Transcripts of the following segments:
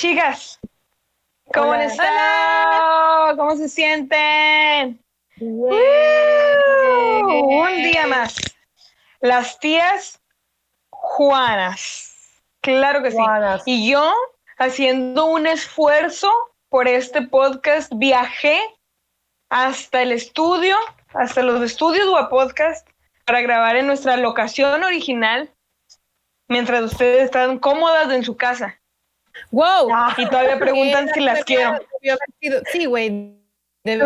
Chicas. ¿Cómo Hola. están? ¿Cómo se sienten? Uh, un día más. Las tías Juanas. Claro que Juanas. sí. Y yo, haciendo un esfuerzo por este podcast, viajé hasta el estudio, hasta los estudios o podcast, para grabar en nuestra locación original, mientras ustedes están cómodas en su casa. ¡Wow! Y todavía preguntan si las quiero. Sí, güey. ¿De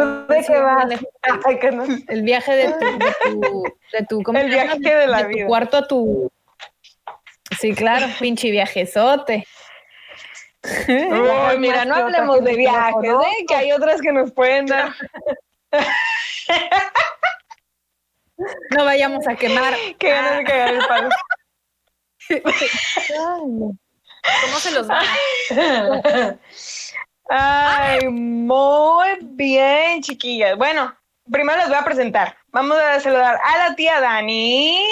qué vas? muy lejos. Ay, que no. El viaje de tu, de tu, de tu- ¿cómo El viaje de la tu vida. cuarto a tu. Sí, claro, pinche viajezote. Uy, mira, no hablemos de viajes, ¿eh? que hay otras que nos pueden dar. No vayamos a quemar. Que ganas de cagar el palo. ¿Cómo se los va? Ay, muy bien, chiquillas. Bueno, primero les voy a presentar. Vamos a saludar a la tía Dani,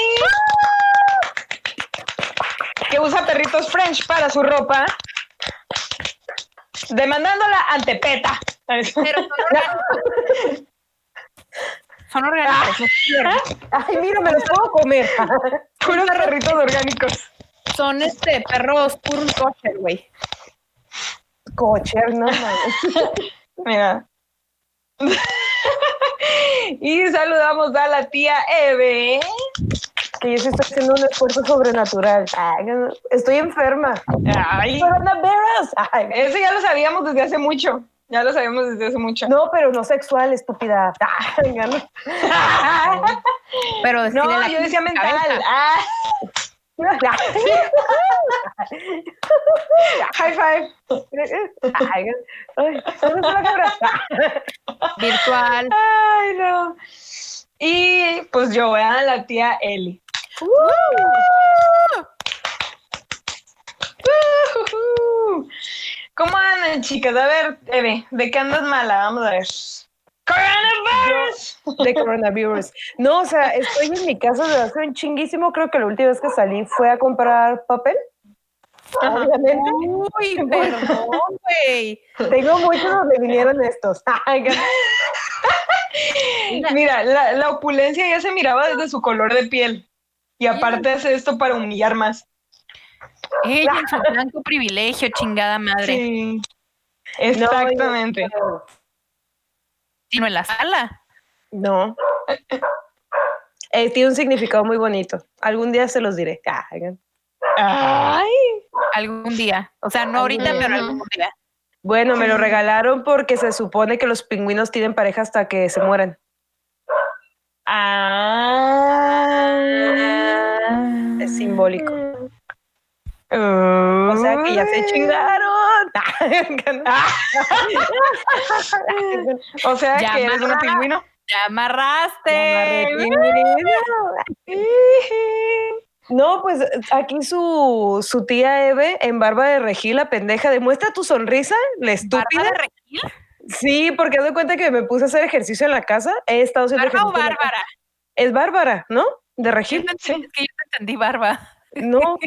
que usa perritos French para su ropa, demandándola ante PETA. Pero son orgánicos. Son orgánicos. Ay, mira, me los puedo comer. Puros perritos orgánicos. Son este perros puros kosher, güey. Cocher, no mames. Mira. y saludamos a la tía Eve. Que yo sí estoy haciendo un esfuerzo sobrenatural. Ay, estoy enferma. Ay. Ay, eso ya lo sabíamos desde hace mucho. Ya lo sabíamos desde hace mucho. no, pero no sexual, estúpida. Pero No, yo decía mental. Ah, high five. Ay, ay, ¿dónde está la cabra? Virtual. Ay, no. Y pues yo, vean la tía Eli. Ujujú. ¿Cómo andan, chicas? A ver, Eve, ¿de qué andas mala? Vamos a ver. Coronavirus. de coronavirus. No, o sea, estoy en mi casa desde hace un chinguísimo. Creo que la última vez que salí fue a comprar papel. Obviamente. Uy, perdón, güey. Tengo muchos donde vinieron estos. Mira, la, la opulencia ya se miraba desde su color de piel. Y aparte hace esto para humillar más. Ella en su blanco privilegio, chingada madre. Sí. Exactamente. Sino en la sala. No. Eh, tiene un significado muy bonito. Algún día se los diré. Ay, Ay. Algún día. O sea, no ahorita, pero algún día. Bueno, me lo regalaron porque se supone que los pingüinos tienen pareja hasta que se mueran. Ah. Es simbólico. O O sea que ya se chingaron. O sea Ya que eres una pingüino. Te amarraste. No, pues aquí su, su tía Eve en barba de regil, la pendeja, demuestra tu sonrisa, la estúpida. ¿Barba de Regil? Sí, porque de cuenta que me puse a hacer ejercicio en la casa. He estado haciendo ¿Barba o. Bárbara? Es Bárbara, ¿no? De Yo regil. te entendí- Es que yo te entendí barba. No.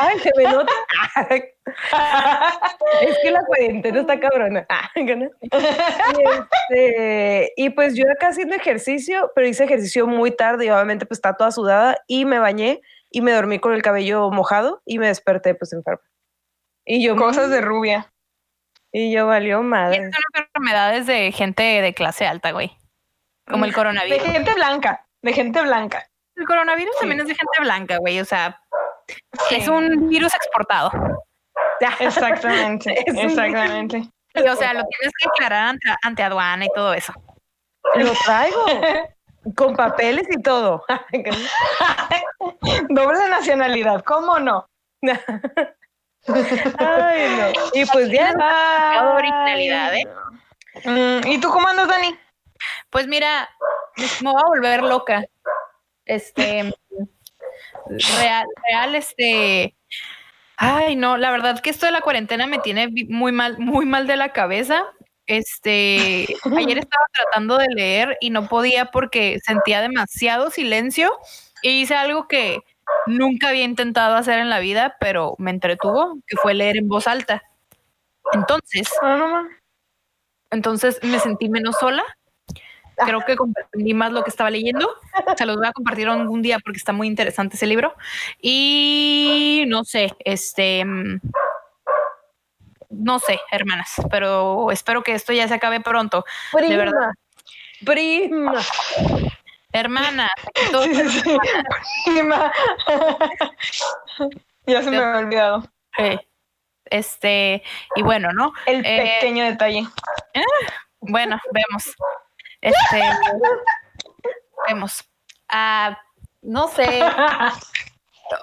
Ay, se me nota. Es que la cuarentena está cabrona. Y, este, y pues yo acá haciendo ejercicio, pero hice ejercicio muy tarde y obviamente pues está toda sudada y me bañé y me dormí con el cabello mojado y me desperté pues enferma. Y yo, Cosas de rubia. y yo valió Y madre. son enfermedades de gente de clase alta, güey. Como el De coronavirus. gente blanca. De gente blanca. El coronavirus también es de gente blanca, güey. O sea, es un virus exportado. Exactamente. Exactamente. Y, o sea, lo tienes que declarar ante, ante aduana y todo eso. Lo traigo con papeles y todo. Doble nacionalidad, ¿cómo no? Ay, no. Y pues ya, originalidad, ¿eh? Mm, ¿Y tú cómo andas, Dani? Pues mira, me voy a volver loca. Este, real, real, este. Ay, no, la verdad que esto de la cuarentena me tiene muy mal, muy mal de la cabeza. Este, ayer estaba tratando de leer y no podía porque sentía demasiado silencio y hice algo que nunca había intentado hacer en la vida, pero me entretuvo, que fue leer en voz alta. Entonces, Ah, entonces me sentí menos sola. Creo que comprendí más lo que estaba leyendo. Se los voy a compartir algún día porque está muy interesante ese libro. Y no sé, este, mm, no sé, hermanas, pero espero que esto ya se acabe pronto. Prima. verdad. Prima. Hermana, Sí. Prima. ya se me había olvidado. eh, este, y bueno, ¿no? El Eh, pequeño detalle. Bueno, vemos. Este, vemos. Ah, no sé.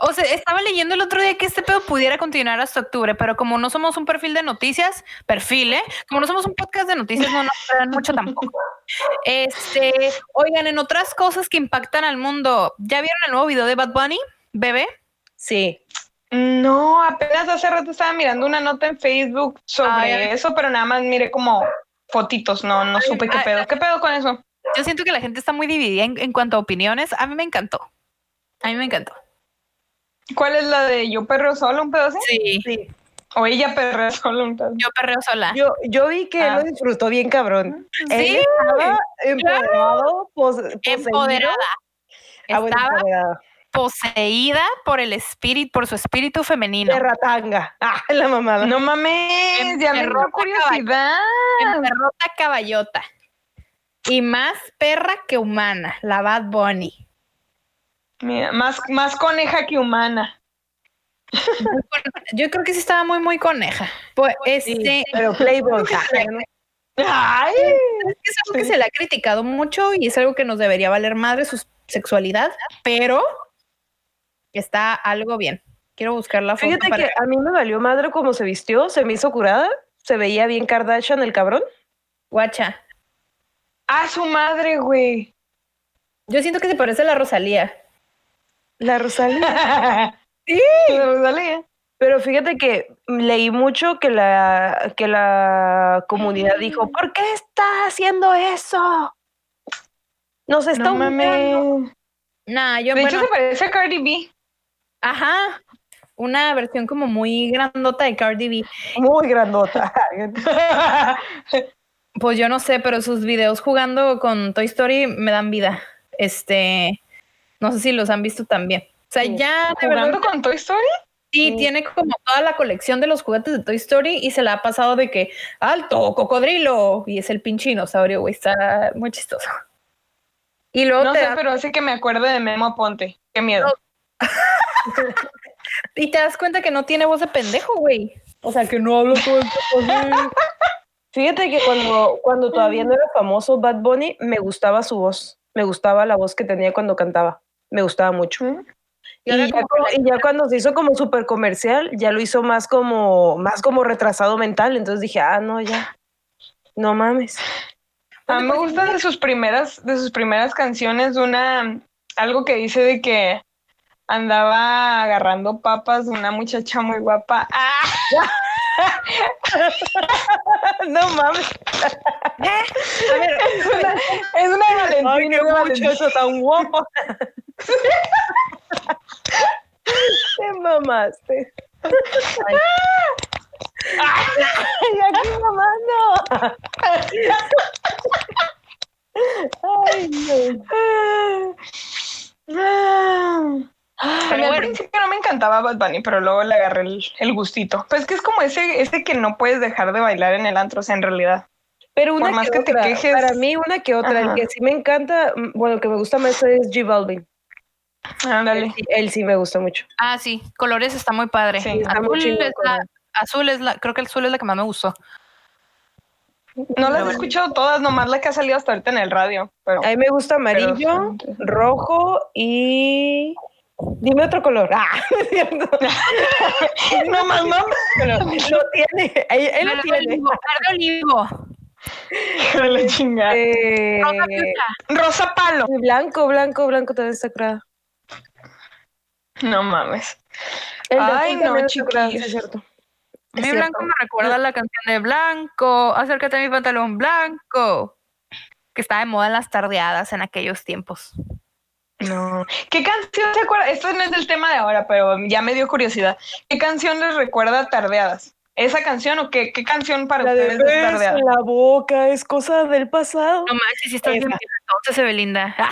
O sea, estaba leyendo el otro día que este pedo pudiera continuar hasta octubre, pero como no somos un perfil de noticias, perfil, ¿eh? Como no somos un podcast de noticias, no nos crean mucho tampoco. Este, oigan, en otras cosas que impactan al mundo, ¿ya vieron el nuevo video de Bad Bunny, bebé? Sí. No, apenas hace rato estaba mirando una nota en Facebook sobre ay. eso, pero nada más miré como fotitos, no, no supe qué pedo. ¿Qué pedo con eso? Yo siento que la gente está muy dividida en, en cuanto a opiniones. A mí me encantó. A mí me encantó. ¿Cuál es la de yo perreo solo, un pedo así? Sí, Sí. O ella perrea solo, un pedo. yo perreo sola. Yo, yo vi que él Ah. lo disfrutó bien cabrón. Sí, Él estaba empoderado, pos- empoderada. Ah, bueno, Estaba. Poseída por el espíritu, por su espíritu femenino. De ratanga. Ah, la mamada. No mames, ya me dio curiosidad. Perrota caballota. Y más perra que humana, la Bad Bunny. Mira, más, más coneja que humana. Yo creo que sí estaba muy, muy coneja. Pues Sí, este, pero Playboy. Ay, es que es algo que se le ha criticado mucho y es algo que nos debería valer madre su sexualidad, pero está algo bien. Quiero buscar la foto Fíjate para que a mí me valió madre cómo se vistió, se me hizo curada, se veía bien Kardashian el cabrón. guacha. a su madre, güey. Yo siento que se parece a la Rosalía. La Rosalía. Sí, la Rosalía. Pero fíjate que leí mucho que la, que la comunidad dijo, ¿por qué está haciendo eso? Nos está No humillando". mames. Nah, yo De bueno, hecho, se parece a Cardi B. ajá, una versión como muy grandota de Cardi B. Muy grandota. Pues yo no sé, pero sus videos jugando con Toy Story me dan vida. Este, no sé si los han visto también. O sea, Sí. ya de verdad, ¿Jugando con Toy Story? sí, Sí. tiene como toda la colección de los juguetes de Toy Story y se la ha pasado de que alto, cocodrilo, y es el pinche dinosaurio, güey, está muy chistoso. Y luego No te sé, pero hace que me acuerde de Memo Aponte. Qué miedo. y te das cuenta que no tiene voz de pendejo, güey. O sea, que no hablo todo el tiempo así. Fíjate que cuando, cuando todavía no era famoso Bad Bunny, me gustaba su voz. Me gustaba la voz que tenía cuando cantaba. Me gustaba mucho. ¿Mm? Y ya, como cu- y ya cuando se hizo como súper comercial, ya lo hizo más como, más como retrasado mental. Entonces dije, ah, no, ya. No mames. A mí me gustan de sus primeras, de sus primeras canciones una algo que dice de que andaba agarrando papas de una muchacha muy guapa. ¡Ah! no mames. A ver, Es una, es una de Valentín, Ay, qué tan guapo. Te mamaste. Ay, aquí mamando. Ay, no. A mí al bueno. principio no me encantaba Bad Bunny, pero luego le agarré el, el gustito. Pues que es como ese, ese que no puedes dejar de bailar en el antro, o sea, en realidad. Pero una Por más que, que te otra. quejes. Para mí, una que otra. El que sí me encanta, mm, bueno, que me gusta más es G Balvin. Ándale. Él, sí- él sí me gusta mucho. Ah, sí, colores está muy padre. Sí, está muy azul, chido es la, azul es la, creo que el azul es la que más me gustó. No las he escuchado todas, nomás la que ha salido hasta ahorita en el radio. Pero, A mí me gusta amarillo, rojo y. Dime otro color. Ah, no cierto. no más, no. Pero lo tiene. Él, él lo tiene. olivo, verde olivo. Hijo de la chingada. Eh, rosa. Rosa palo. blanco, blanco, blanco también está curado. No mames. El Ay, no, chiquillos. es cierto. Es cierto. blanco me recuerda a la canción de Blanco, acércate a mi pantalón blanco, que estaba de moda en las tardeadas en aquellos tiempos. No. ¿Qué canción se acuerda? Esto no es del tema de ahora, pero ya me dio curiosidad. ¿Qué canción les recuerda a tardeadas? ¿Esa canción o qué, qué canción para La de ustedes es beso tardeada? en la boca es cosa del pasado. No manches, si estás bien entonces, Evelinda.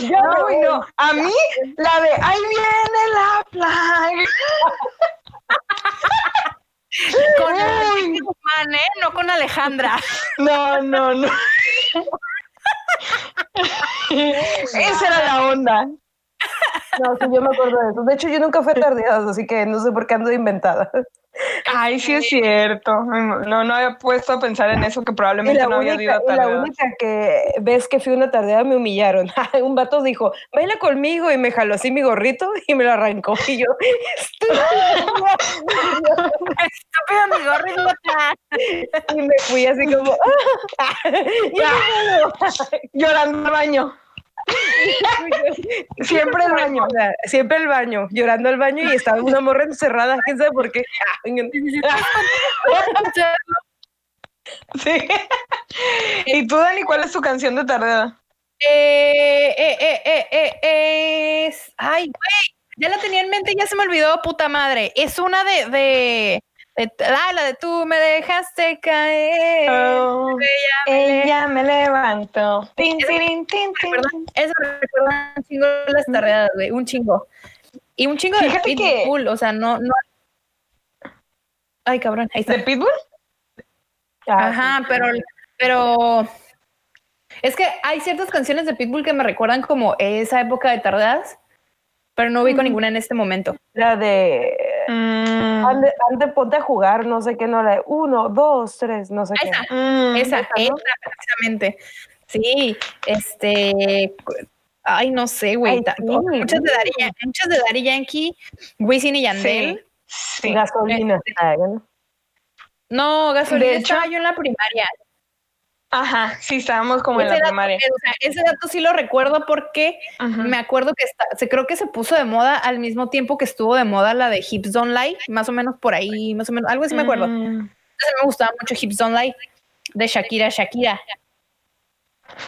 Ya No, no. A mí, la de ahí viene la plaga. Con ¿eh? No con Alejandra. No, no, no. Esa era la onda. No, sí, yo me acuerdo de eso. De hecho, yo nunca fui a tardeadas, así que no sé por qué ando inventada. Ay, sí es cierto. No, no había puesto a pensar en eso, que probablemente no había ido a la única que ves que fui a una tardeada me humillaron. Un vato dijo, baila conmigo y me jaló así mi gorrito y me lo arrancó. Y yo, Estúpido mi gorro idiota. y me fui así como, "Ah, voy". Llorando al baño. Siempre al baño. Siempre el baño, llorando al baño y estaba una morra encerrada, quién sabe por qué. Sí. ¿Y tú, Dani, cuál es tu canción de tardeada? Eh, eh, eh, eh, eh, es. Ay, güey. Ya la tenía en mente y ya se me olvidó, puta madre. Es una de, de- ah, la de tú me dejaste caer. Oh, ella me levantó. Tin, Esa- tirin, tin, tin. Eso me recuerda un chingo las tardeadas, güey. Un chingo. Y un chingo de Fíjate que- Pitbull, o sea, no, no. Ay, cabrón, ahí está. ¿De Pitbull? Ah, Ajá, pero, pero es que hay ciertas canciones de Pitbull que me recuerdan como esa época de tardadas, pero no ubico ninguna en este momento. La de Mm, ande, ande, ponte a jugar, no sé qué, no, la de uno, dos, tres, no sé qué. Esa, mm, esa, esa, ¿no? esa, precisamente. Sí, este, ay, no sé, güey. Sí. Muchas de Yan- muchas de Daddy Yankee, Wisin y Yandel. Sí. Gasolina. Ah, ¿no? No, gasolina De hecho- estaba yo en la primaria. Ajá, sí, estábamos como en Ese la dato- primaria. o sea, ese dato sí lo recuerdo porque. Me acuerdo que está, se creo que se puso de moda al mismo tiempo que estuvo de moda la de Hips Don't Lie, más o menos por ahí, más o menos, algo así me acuerdo. Mm, Entonces me gustaba mucho Hips Don't Lie de Shakira Shakira.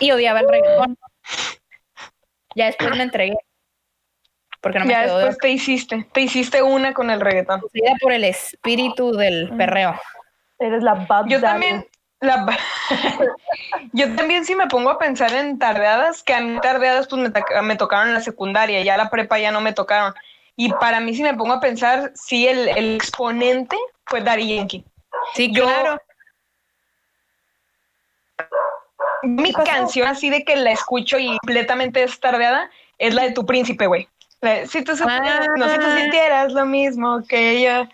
Y odiaba el reggaetón. Ya después me entregué. Porque no me ya quedó de después te hiciste, te hiciste una con el reggaetón. por el espíritu del perreo. Eres la bad Yo Daddy. también, la, yo también si me pongo a pensar en tardeadas, que a mí tardeadas pues me, toca- me tocaron en la secundaria, ya la prepa ya no me tocaron. Y para mí si me pongo a pensar, sí, el, el exponente fue Daddy Yankee. Sí, Yo- claro. Mi canción así de que la escucho y completamente es tardeada es la de Tu Príncipe, güey. Si tú supieras, no si tú Ah. sintieras lo mismo que yo.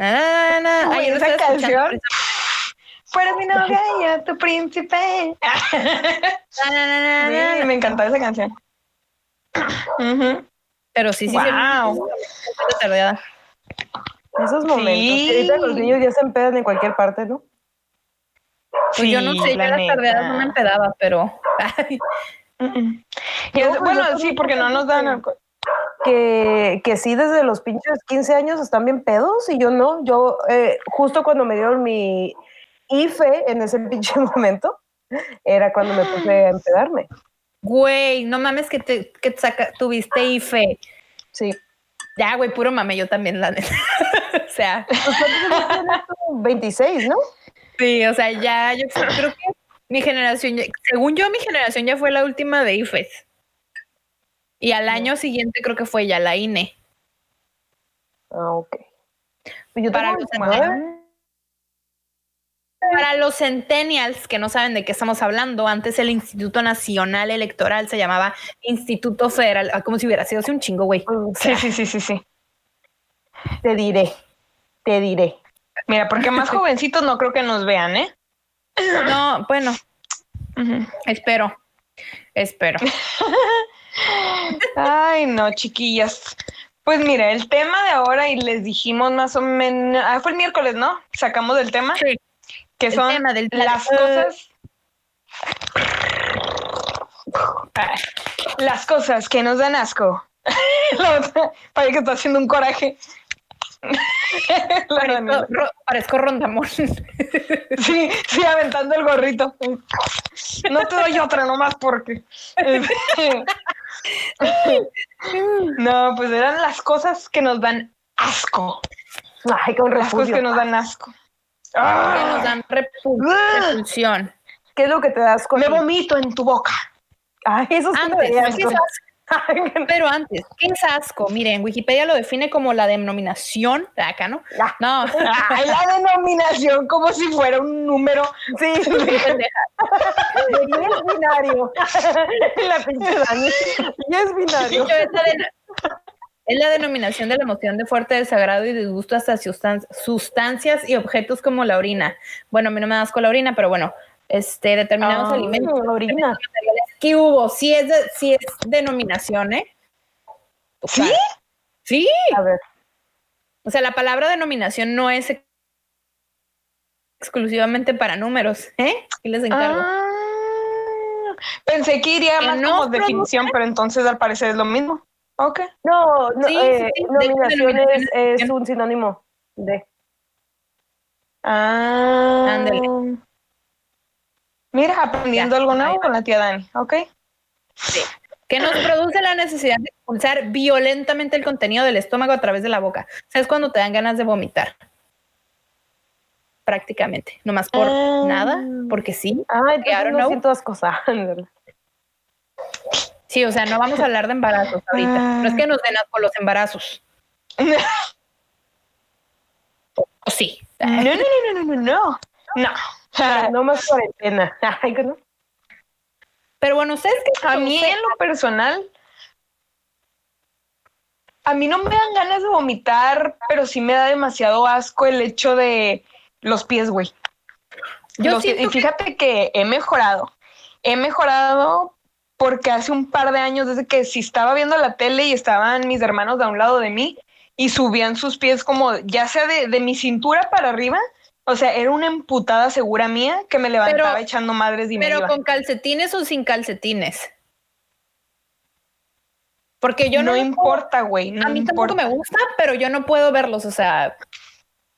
Na, na, na, na. Güey, Ay, yo no esa canción. Fueras mi novia y yo tu príncipe. Sí, me encantaba esa canción. Pero sí, sí, sí. Guau. sí. Esos momentos. Sí. ahorita los niños ya se empedan en cualquier parte, ¿no? Pues yo no Sí, sé, yo la las tardeadas no me empedaba, pero. Mm, mm. Pues bueno, sí, porque no nos dan alcohol. Que, que sí, desde los pinches 15 años están bien pedos y yo no. Yo, eh, justo cuando me dieron mi IFE en ese pinche momento, era cuando me puse a empedarme. Güey, no mames que te, que te saca, tuviste IFE. Sí. Ya, güey, puro mame, yo también, la neta. o sea, Pues, ¿cuántos años tienes tú? 26, ¿no? sí, o sea, ya, yo creo que mi generación, según yo, mi generación ya fue la última de IFES. Y al año siguiente creo que fue ya la INE. Ah, ok. Pues yo Para los 29. Para los centennials que no saben de qué estamos hablando, antes el Instituto Nacional Electoral se llamaba Instituto Federal, ah, como si hubiera sido hace un chingo, güey. Sí, sí, sí, sí, sí. Te diré, te diré. Mira, porque más jovencitos no creo que nos vean, ¿eh? No, bueno, espero, espero. Ay, no, chiquillas. Pues mira, el tema de ahora, y les dijimos más o menos, ah, fue el miércoles, ¿no? Sacamos del tema, Sí. que El son tema del las cosas. Las cosas que nos dan asco. La otra, parece que está haciendo un coraje. Parezco, ro- parezco rondamón. Sí, sí, aventando el gorrito. No te doy otra nomás porque. este, No, pues eran las cosas que nos dan asco. Ay, con Las cosas que nos dan asco. Que nos dan repul- Ah. repulsión. ¿Qué es lo que te das con me vomito en tu boca. Ay, eso me Antes, ¿qué asco. es? Pero antes, ¿qué es asco? Miren, Wikipedia lo define como la denominación, acá, ¿no? Ah. No, Ay, la denominación como si fuera un número. Sí, sí. 10 binario. La pinche Dani. 10 binario. De hecho, es la, de- es la denominación de la emoción de fuerte desagrado y disgusto hasta sustan- sustancias y objetos como la orina. Bueno, a mí no me da asco la orina, pero bueno, este, determinados Ah. alimentos. Orina. ¿Qué hubo? Sí es, de- sí es denominación, ¿eh? O sea, ¿Sí? Sí. A ver. O sea, la palabra denominación no es ex- exclusivamente para números, ¿eh? Y les encargo. Ah, pensé que iría más no como definición, pero entonces al parecer es lo mismo. Ok. No, no Sí, sí, eh, sí. De nominación es, denominación es un sinónimo de. Ah. Ándale. Mira, aprendiendo Ya, algo nuevo con la tía Dani. Ok. que nos produce la necesidad de expulsar violentamente el contenido del estómago a través de la boca. O sea, es cuando te dan ganas de vomitar. Prácticamente. Nomás por Ah. nada, porque sí. Ay, entonces no siento ascosa. Sí, o sea, no vamos a hablar de embarazos ahorita. Ah. No es que nos den asco los embarazos. O sí. No, no, no, no, no, no, no. No. Más cuarentena. Pero bueno, ustedes que A mí en lo personal, a mí no me dan ganas de vomitar, pero sí me da demasiado asco el hecho de los pies, güey. Yo Los- siento y fíjate que he mejorado. He mejorado porque hace un par de años, desde que si estaba viendo la tele y estaban mis hermanos de un lado de mí y subían sus pies como ya sea de, de mi cintura para arriba, o sea, era una emputada segura mía que me levantaba Pero- echando madres y me Pero iba. con calcetines o sin calcetines. Porque yo no, no, importa, güey. No a mí importa. tampoco me gusta, pero yo no puedo verlos, o sea,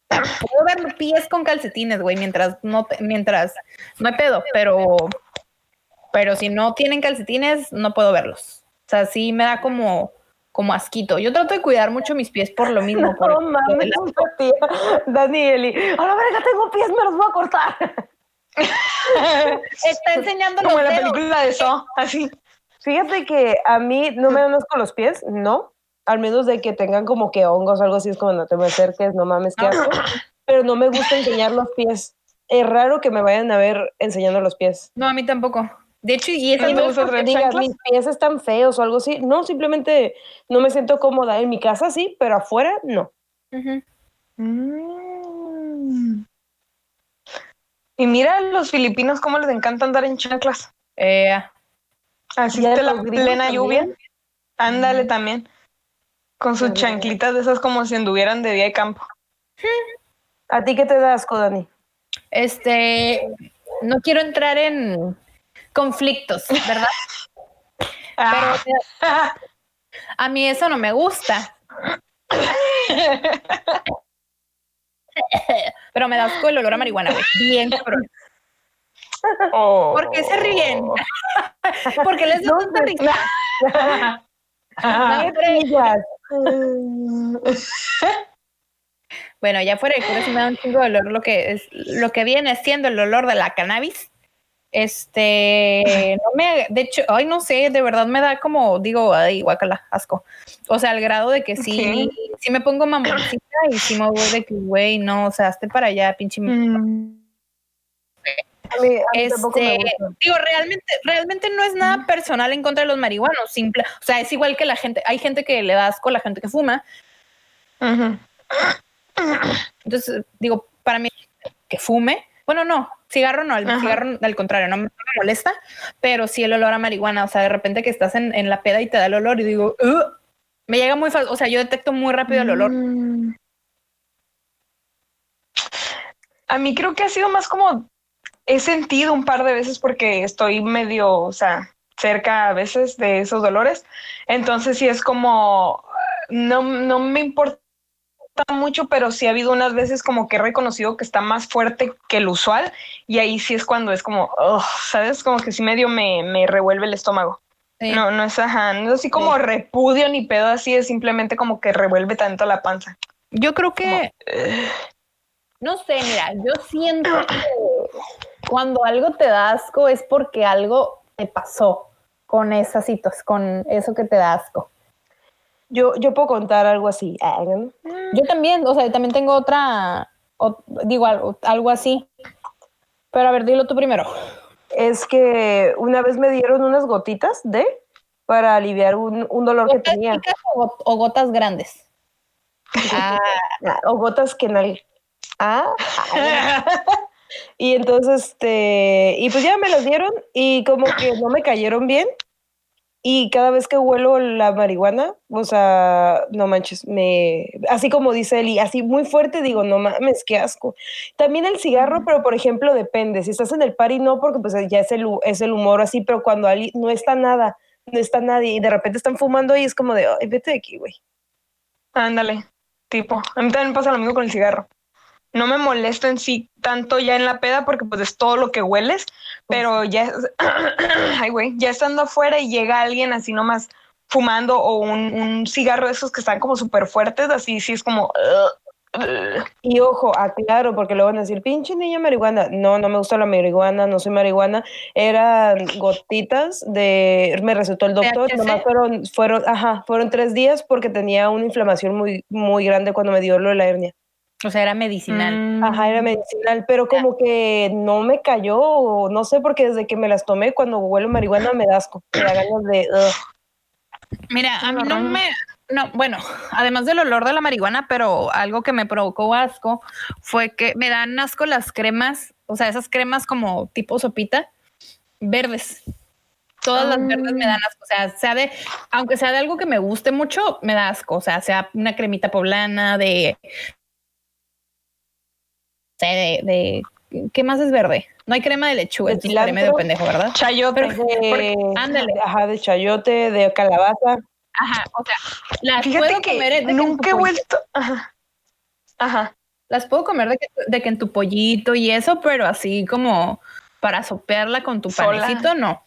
puedo ver los pies con calcetines, güey, mientras no te- mientras no hay pedo, pero pero si no tienen calcetines no puedo verlos. O sea, sí me da como como asquito. Yo trato de cuidar mucho mis pies por lo mismo, por No lo mames, tía. Dani y Eli. A la verga, tengo pies, me los voy a cortar. está enseñando Como en la dedos. película de So, así. Fíjate que a mí no me dan asco los pies, no. Al menos de que tengan como que hongos o algo así, es como no te me acerques, no mames, qué asco. Pero no me gusta enseñar los pies. Es raro que me vayan a ver enseñando los pies. No, a mí tampoco. De hecho, y ¿No esa te no- digas, mis pies están feos o algo así. No, simplemente no me siento cómoda. En mi casa sí, pero afuera no. Mm. Y mira a los filipinos cómo les encanta andar en chanclas. Eh, Así de la plena también. lluvia. Ándale también. Con sus También. chanclitas de esas como si anduvieran de día de campo. ¿A ti qué te da asco, Dani? Este, no quiero entrar en conflictos, ¿verdad? Ah. Pero a mí eso no me gusta. Pero me da asco el olor a marihuana, güey. Bien, cabrón. Oh. ¿Por qué se ríen? Porque les risa. Ah. No. Pillas. Bueno, ya fuera de cura sí me da un chingo de olor lo que es lo que viene siendo el olor de la cannabis. Este, no me, de hecho, ay, no sé, de verdad me da como, digo, ay, guacala, asco. O sea, al grado de que sí, sí me pongo mamoncita y sí me voy de que, güey, no, o sea, hazte para allá, pinche. Mm. A mí, a mí tampoco me Este, digo, realmente, realmente no es nada personal en contra de los marihuanos, simple, o sea, es igual que la gente, hay gente que le da asco a la gente que fuma, entonces, digo, para mí, que fume, bueno, no, cigarro no, el Ajá. cigarro al contrario, no me, molesta, pero sí el olor a marihuana, o sea, de repente que estás en, en la peda y te da el olor y digo, "Ugh", me llega muy fácil, o sea, yo detecto muy rápido el olor. Mm. A mí creo que ha sido más como he sentido un par de veces porque estoy medio, o sea, cerca a veces de esos dolores. Entonces sí es como no, no me importa mucho, pero sí ha habido unas veces como que he reconocido que está más fuerte que el usual y ahí sí es cuando es como, "Ugh", ¿sabes? Como que sí medio me, me revuelve el estómago. Sí. No, no es ajá, no es así como repudio ni pedo así, es simplemente como que revuelve tanto la panza. Yo creo que, no sé, mira, yo siento que cuando algo te da asco es porque algo te pasó con esa situación, con eso que te da asco. Yo, yo puedo contar algo así. Ah. Yo también, o sea, también tengo otra, o- digo algo, algo así. Pero a ver, dilo tú primero. Es que una vez me dieron unas gotitas de para aliviar un, un dolor que ¿Gotas tenía. chicas o, o gotas grandes? Ah, Ah, O gotas que nal... Ah, y entonces, este, y pues ya me las dieron y como que no me cayeron bien. Y cada vez que huelo la marihuana, o sea, no manches, me, así como dice Eli, así muy fuerte, digo, no mames, qué asco. También el cigarro, pero por ejemplo, depende. Si estás en el party, no, porque pues ya es el, es el humor así, pero cuando ali- no está nada, no está nadie y de repente están fumando y es como de, ay, vete de aquí, güey. Ándale, tipo. A mí también pasa lo mismo con el cigarro. No me molesto en sí tanto ya en la peda porque pues es todo lo que hueles, pero ya, ay güey, ya estando afuera y llega alguien así nomás fumando o un, un cigarro de esos que están como súper fuertes, así sí es como... Y ojo, aclaro, porque luego van a decir, pinche niña marihuana. No, no me gusta la marihuana, no soy marihuana. Eran gotitas de, me recetó el doctor, nomás fueron, fueron, ajá, fueron tres días porque tenía una inflamación muy, muy grande cuando me dio lo de la hernia. O sea, era medicinal. Mm. Ajá, era medicinal, pero como que no me cayó, no sé, porque desde que me las tomé, cuando huelo marihuana me da asco, me da ganas de, ugh. Mira, a mí no me, no, bueno, además del olor de la marihuana, pero algo que me provocó asco fue que me dan asco las cremas, o sea, esas cremas como tipo sopita, verdes. Todas las verdes me dan asco, o sea, sea de, aunque sea de algo que me guste mucho, me da asco, o sea, sea una cremita poblana de, sé, de, de ¿qué más es verde? No hay crema de lechuga, ¿De estaré medio pendejo, ¿verdad? Chayote. Pero- de, ándale. ajá, de chayote, de calabaza. Ajá, o sea, las Fíjate puedo que comer de que en nunca he tu pollito- vuelto... Ajá. Ajá. Las puedo comer de que, de que en tu pollito y eso, pero así como para sopearla con tu Sola. panecito, no.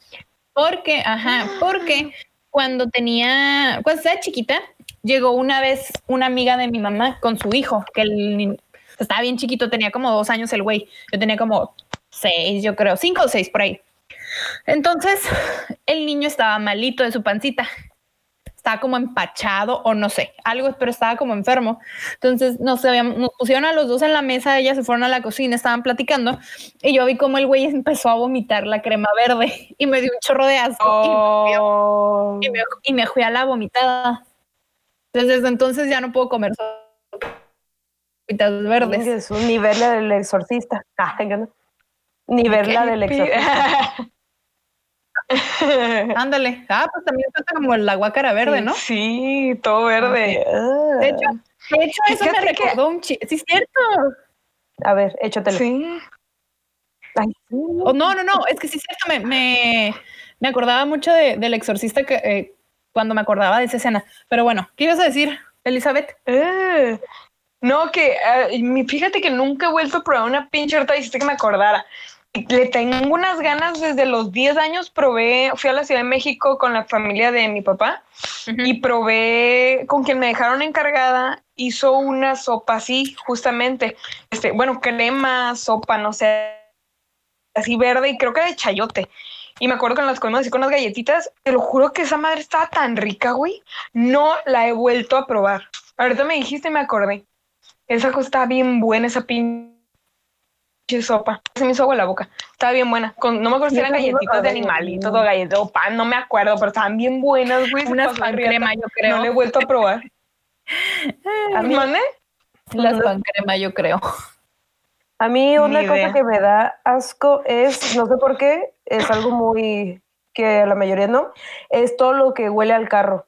Porque, ajá, porque cuando tenía, cuando estaba chiquita, llegó una vez una amiga de mi mamá con su hijo, que el estaba bien chiquito, tenía como dos años el güey. Yo tenía como seis, yo creo, cinco o seis por ahí. Entonces, el niño estaba malito de su pancita. Estaba como empachado o no sé, algo, pero estaba como enfermo. Entonces nos, habíamos- nos pusieron a los dos en la mesa, ellas se fueron a la cocina, estaban platicando y yo vi como el güey empezó a vomitar la crema verde y me dio un chorro de asco y- Oh. y, me, y me fui a la vomitada. Entonces desde entonces ya no puedo comer sopitas verdes. Es un nivel del exorcista. Ah. Nivel la del exorcista. Ándale. Ah, pues también está como el aguacara verde, ¿no? Sí, todo verde. De hecho, de hecho eso me que- recordó un chiste. Sí, es cierto. A ver, échatelo. Sí. Ay, sí. Oh, no, no, no, es que sí es cierto, me, me, me acordaba mucho de- del exorcista que, eh, cuando me acordaba de esa escena. Pero bueno, ¿qué ibas a decir, Elizabeth? Eh, No, que mi- fíjate que nunca he vuelto a probar una pinche horta, hiciste que me acordara. Le tengo unas ganas desde los 10 años, probé, fui a la Ciudad de México con la familia de mi papá y probé con quien me dejaron encargada, hizo una sopa así, justamente, este, bueno, crema, sopa, no sé, así verde y creo que de chayote. Y me acuerdo que las comimos así con unas galletitas. Te lo juro que esa madre estaba tan rica, güey. No la he vuelto a probar. Ahorita me dijiste y me acordé. Esa cosa estaba bien buena, esa pinche sopa. Se me hizo agua la boca. Estaba bien buena. Con, no me acuerdo si eran galletitas de acordé. animalitos o galletas o pan, no me acuerdo, pero estaban bien buenas, güey. Unas pasó de pan riata. crema, yo creo. No le he vuelto a probar. A mí- ¿Mande? Las pan crema, yo creo. A mí una Ni cosa idea. que me da asco es, no sé por qué, es algo muy que a la mayoría no, es todo lo que huele al carro.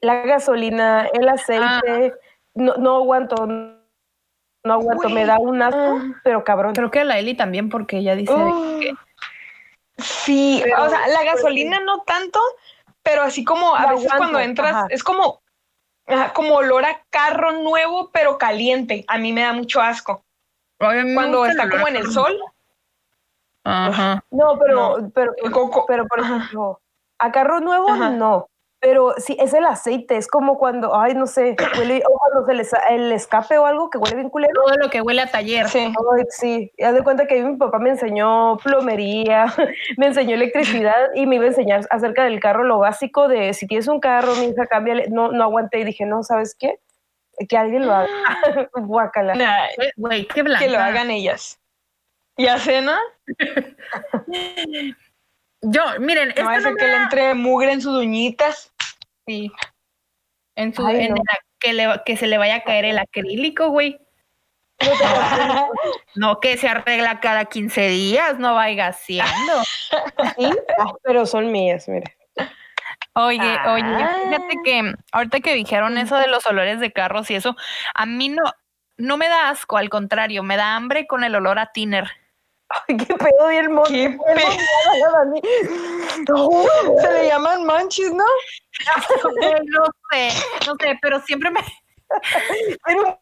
La gasolina, el aceite, no, no aguanto, no aguanto, me da un asco, Ah. pero cabrón. Creo que a la Eli también, porque ella dice Uh, que sí, Pero- o sea, la gasolina no tanto, pero así como a veces cuando entras, ajá. es como, ajá, como olor a carro nuevo, pero caliente. A mí me da mucho asco. Cuando está como en el sol, Ajá. No, pero, pero, El coco. pero por ejemplo, A carro nuevo, Ajá. no. Pero sí, es el aceite, es como cuando, ay, no sé, huele, o cuando se les el escape o algo que huele bien culero. Todo lo que huele a taller. Sí. Ay, sí, haz de cuenta que mi papá me enseñó plomería, me enseñó electricidad y me iba a enseñar acerca del carro lo básico de si tienes un carro, mi hija, cámbiale. No, no aguanté y dije, no, ¿sabes qué? Que alguien lo haga. Guácala. Güey, qué blanca. que lo hagan ellas. ¿Ya cena? Yo, miren, No esto es no me que le entre mugre en sus uñitas. Sí. En su, Ay, en no. la- que, le, que se le vaya a caer el acrílico, güey. No que se arregla cada 15 días, no vaya haciendo. Sí, ah, pero son mías, mire. Oye, oye, Ah. fíjate que ahorita que dijeron eso de los olores de carros y eso, a mí no, no me da asco, al contrario, me da hambre con el olor a tiner. Ay, qué pedo y el monte. Qué pe- Se le llaman manchis, ¿no? no sé, no sé, pero siempre me... Era un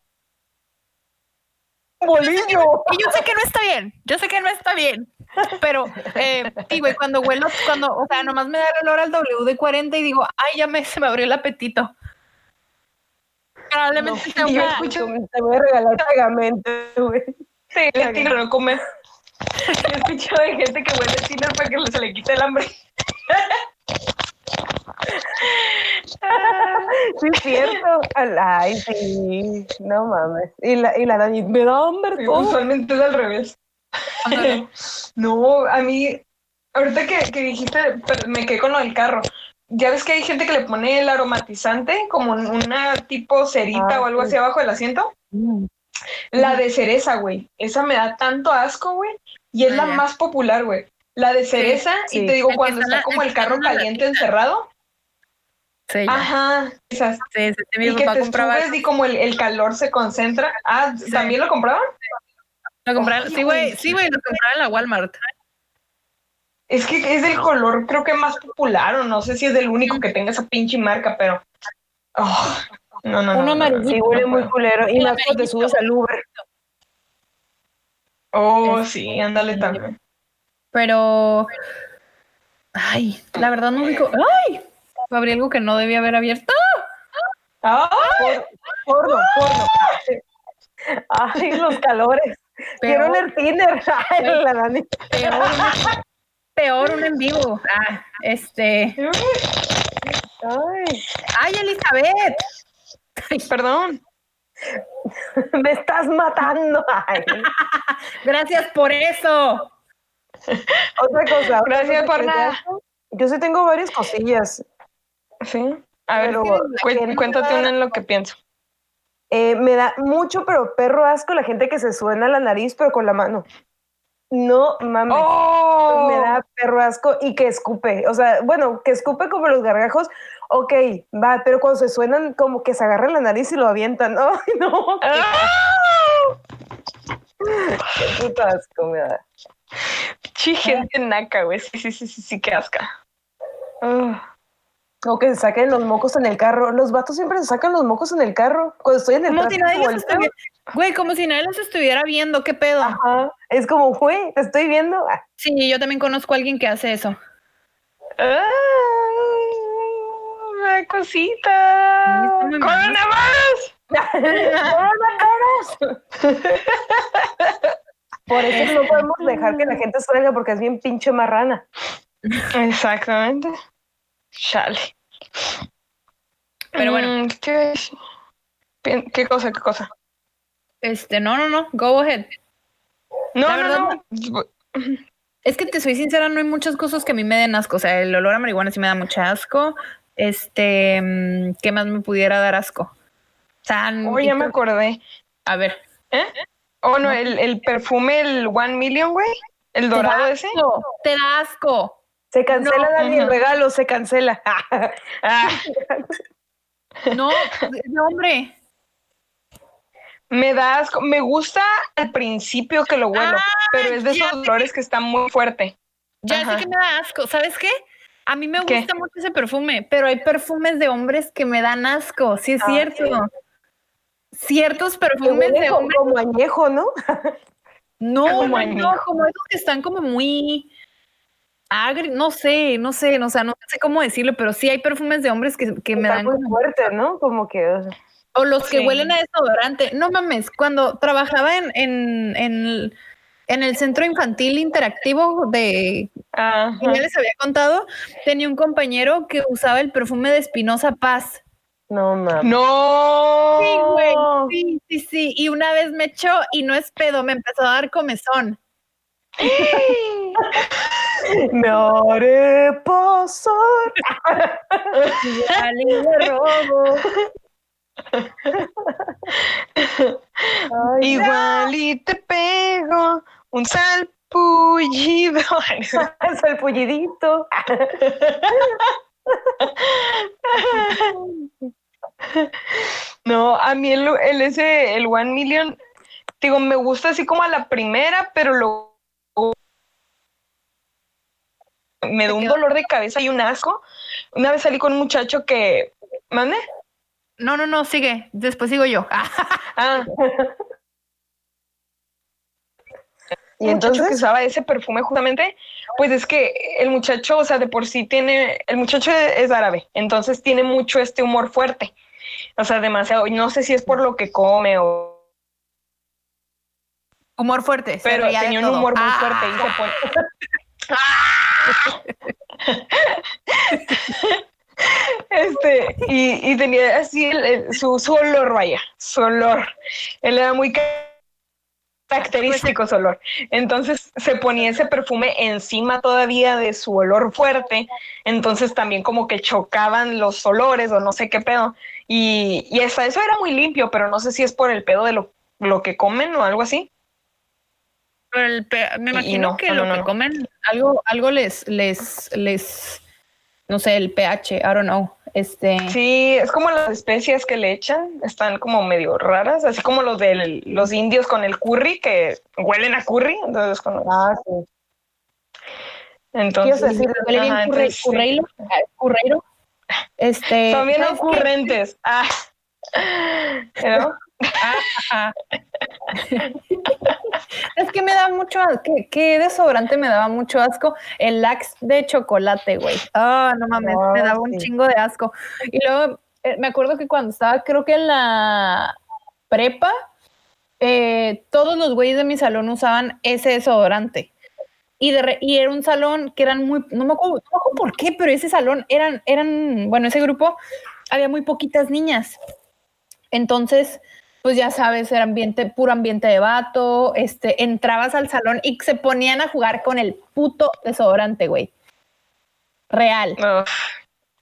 bolillo. Y yo sé que no está bien, yo sé que no está bien, pero, eh, sí, güey, cuando huelo, cuando, o sea, nomás me da el olor al WD-40 y digo, ay, ya me, se me abrió el apetito. Probablemente sea y yo una- escucho- Te voy a regalar pegamento, güey. Sí, el tiner no comer. Yo he escuchado de gente que huele tiner para que se le quite el hambre. Sí, es cierto. Ay, sí. No mames. Y la, y la Dani, me da hambre todo. Usualmente es al revés. No, a mí, ahorita que, que dijiste, pero me quedé con lo del carro. Ya ves que hay gente que le pone el aromatizante como en una tipo cerita Ah, o algo sí. así abajo del asiento. Mm. La de cereza, güey. Esa me da tanto asco, güey. Y es Ah, la ya. más popular, güey. La de cereza, sí. y te digo, El cuando está en está la- como el carro la caliente encerrado. Sí, ya. Ajá, esas. Sí, sí, mi Y que te compraba subes y como el, el calor se concentra. Ah, ¿también lo compraban? Lo compraba- Ay, sí, güey, sí, güey, lo compraba en la Walmart. Es que es el color, creo que más popular, o no sé si es el único que tenga esa pinche marca, pero. Oh, no, no, no. Uno no, no, amarillito. Sí, no huele muy culero. Y más cuando te subes al Uber. Oh, Es- sí, ándale también. Pero. Ay, la verdad no ubico. ¡Ay! Abrí algo que no debía haber abierto. Ah, Porno, porno. Ay, los calores. Quiero Peor, leer Tinder. Ay, la Dani. peor, un- peor un en vivo. Ah, este. Ay, ¡Ay, Elizabeth! perdón. me estás matando. Ay. Gracias por eso. Otra cosa. Gracias por nada. Yo sí tengo varias cosillas. Sí. A ver, ¿quién cuéntate una en lo que pienso. Eh, me da mucho, pero perro asco la gente que se suena la nariz, pero con la mano. No mames. ¡Oh! Me da perro asco y que escupe. O sea, bueno, que escupe como los gargajos, ok, va, pero cuando se suenan, como que se agarran la nariz y lo avientan. Ay, no, ¡Ah! qué puto asco me da. Chi, gente naca, güey. Sí, sí, sí, sí, sí, qué asca. Ah. O que se saquen los mocos en el carro. Los vatos siempre se sacan los mocos en el carro. Cuando estoy en el Como si tráfico, nadie los volteo. estuviera. Güey, como si nadie los estuviera viendo. ¿Qué pedo? Ajá. Es como, güey, te estoy viendo. Ah, Sí, yo también conozco a alguien que hace eso. Ay, una cosita. ¡Coronavirus! Por eso no podemos dejar que la gente salga porque es bien pinche marrana. Exactamente. Chale. Pero bueno. Mm, ¿qué, ¿Qué cosa? ¿Qué cosa? Este, no, no, no. Go ahead. No, La no, verdad, no. Es que te soy sincera, no hay muchas cosas que a mí me den asco. O sea, el olor a marihuana sí me da mucho asco. Este, mm, ¿qué más me pudiera dar asco? Sea, Oh, ya me acordé. a ver. ¿Eh? Oh, no, el, el perfume, el One Million, güey. El dorado ese. asco, te da asco. Se cancela, No, Dani, el no. regalo, se cancela. Ah, No, de hombre. me da asco. Me gusta al principio que lo huelo, pero es de esos olores que está muy fuerte. Ya Ajá. sé que me da asco. ¿Sabes qué? A mí me ¿Qué? gusta mucho ese perfume, pero hay perfumes de hombres que me dan asco. Sí, es Ah, cierto. Ciertos perfumes de hombres. como añejo, ¿no? No, como no, añejo. como esos que están como muy. agri, no sé, no sé, o sea, no sé cómo decirlo, pero sí hay perfumes de hombres que, que me Está dan muy como- fuerte, ¿no? Como que. o sea, o los que huelen a desodorante. No mames, cuando trabajaba en, en, en, en el centro infantil interactivo de Ajá. ya les había contado, tenía un compañero que usaba el perfume de Espinosa Paz. No mames. No. Sí, güey, sí, sí, sí. Y una vez me echó y no es pedo, me empezó a dar comezón. Me haré pasar. Salí de robo. Ay, Igual y te pego un salpullido. es el pullidito. No, a mí el, el ese, el One Million, digo, me gusta así como a la primera, pero luego me da un dolor de cabeza y un asco. Una vez salí con un muchacho que, ¿mande? No, no, no, sigue. Después sigo yo. Ah, Y muchacho que entonces, usaba ese perfume justamente, pues es que el muchacho, o sea, de por sí tiene, el muchacho es árabe, entonces tiene mucho este humor fuerte, o sea, demasiado, no sé si es por lo que come o, Humor fuerte. pero tenía un humor muy Ah, fuerte y se pone... Este, y, y tenía así el- el- su, su olor, vaya, su olor. Él era muy característico su olor. Entonces se ponía ese perfume encima todavía de su olor fuerte. Entonces también como que chocaban los olores o no sé qué pedo. Y, y hasta eso era muy limpio, pero no sé si es por el pedo de lo, lo que comen o algo así. Pero el me imagino no, que no, lo no, que comen, algo, algo les, les, les, no sé, el pH, I don't know. Este, Sí, es como las especias que le echan, están como medio raras, así como los de los indios con el curry, que huelen a curry. Entonces, con- ah, sí. entonces decir? ajá, curre- entonces, curreiro, ah, curreiro. Este, son bien ocurrentes. Ah. ¿No? Ajá. es que me da mucho asco. ¿Qué, qué desodorante me daba mucho asco? El Axe de chocolate, güey. Ah, no mames, me daba un chingo de asco. Y luego eh, me acuerdo que cuando estaba, creo que en la prepa, eh, todos los güeyes de mi salón usaban ese desodorante. Y, de re- y era un salón que eran muy, no me, acuerdo, no me acuerdo por qué, pero ese salón eran, eran, bueno, ese grupo había muy poquitas niñas. Entonces, pues ya sabes, era ambiente, puro ambiente de vato, este, entrabas al salón y se ponían a jugar con el puto desodorante, güey. Real. No.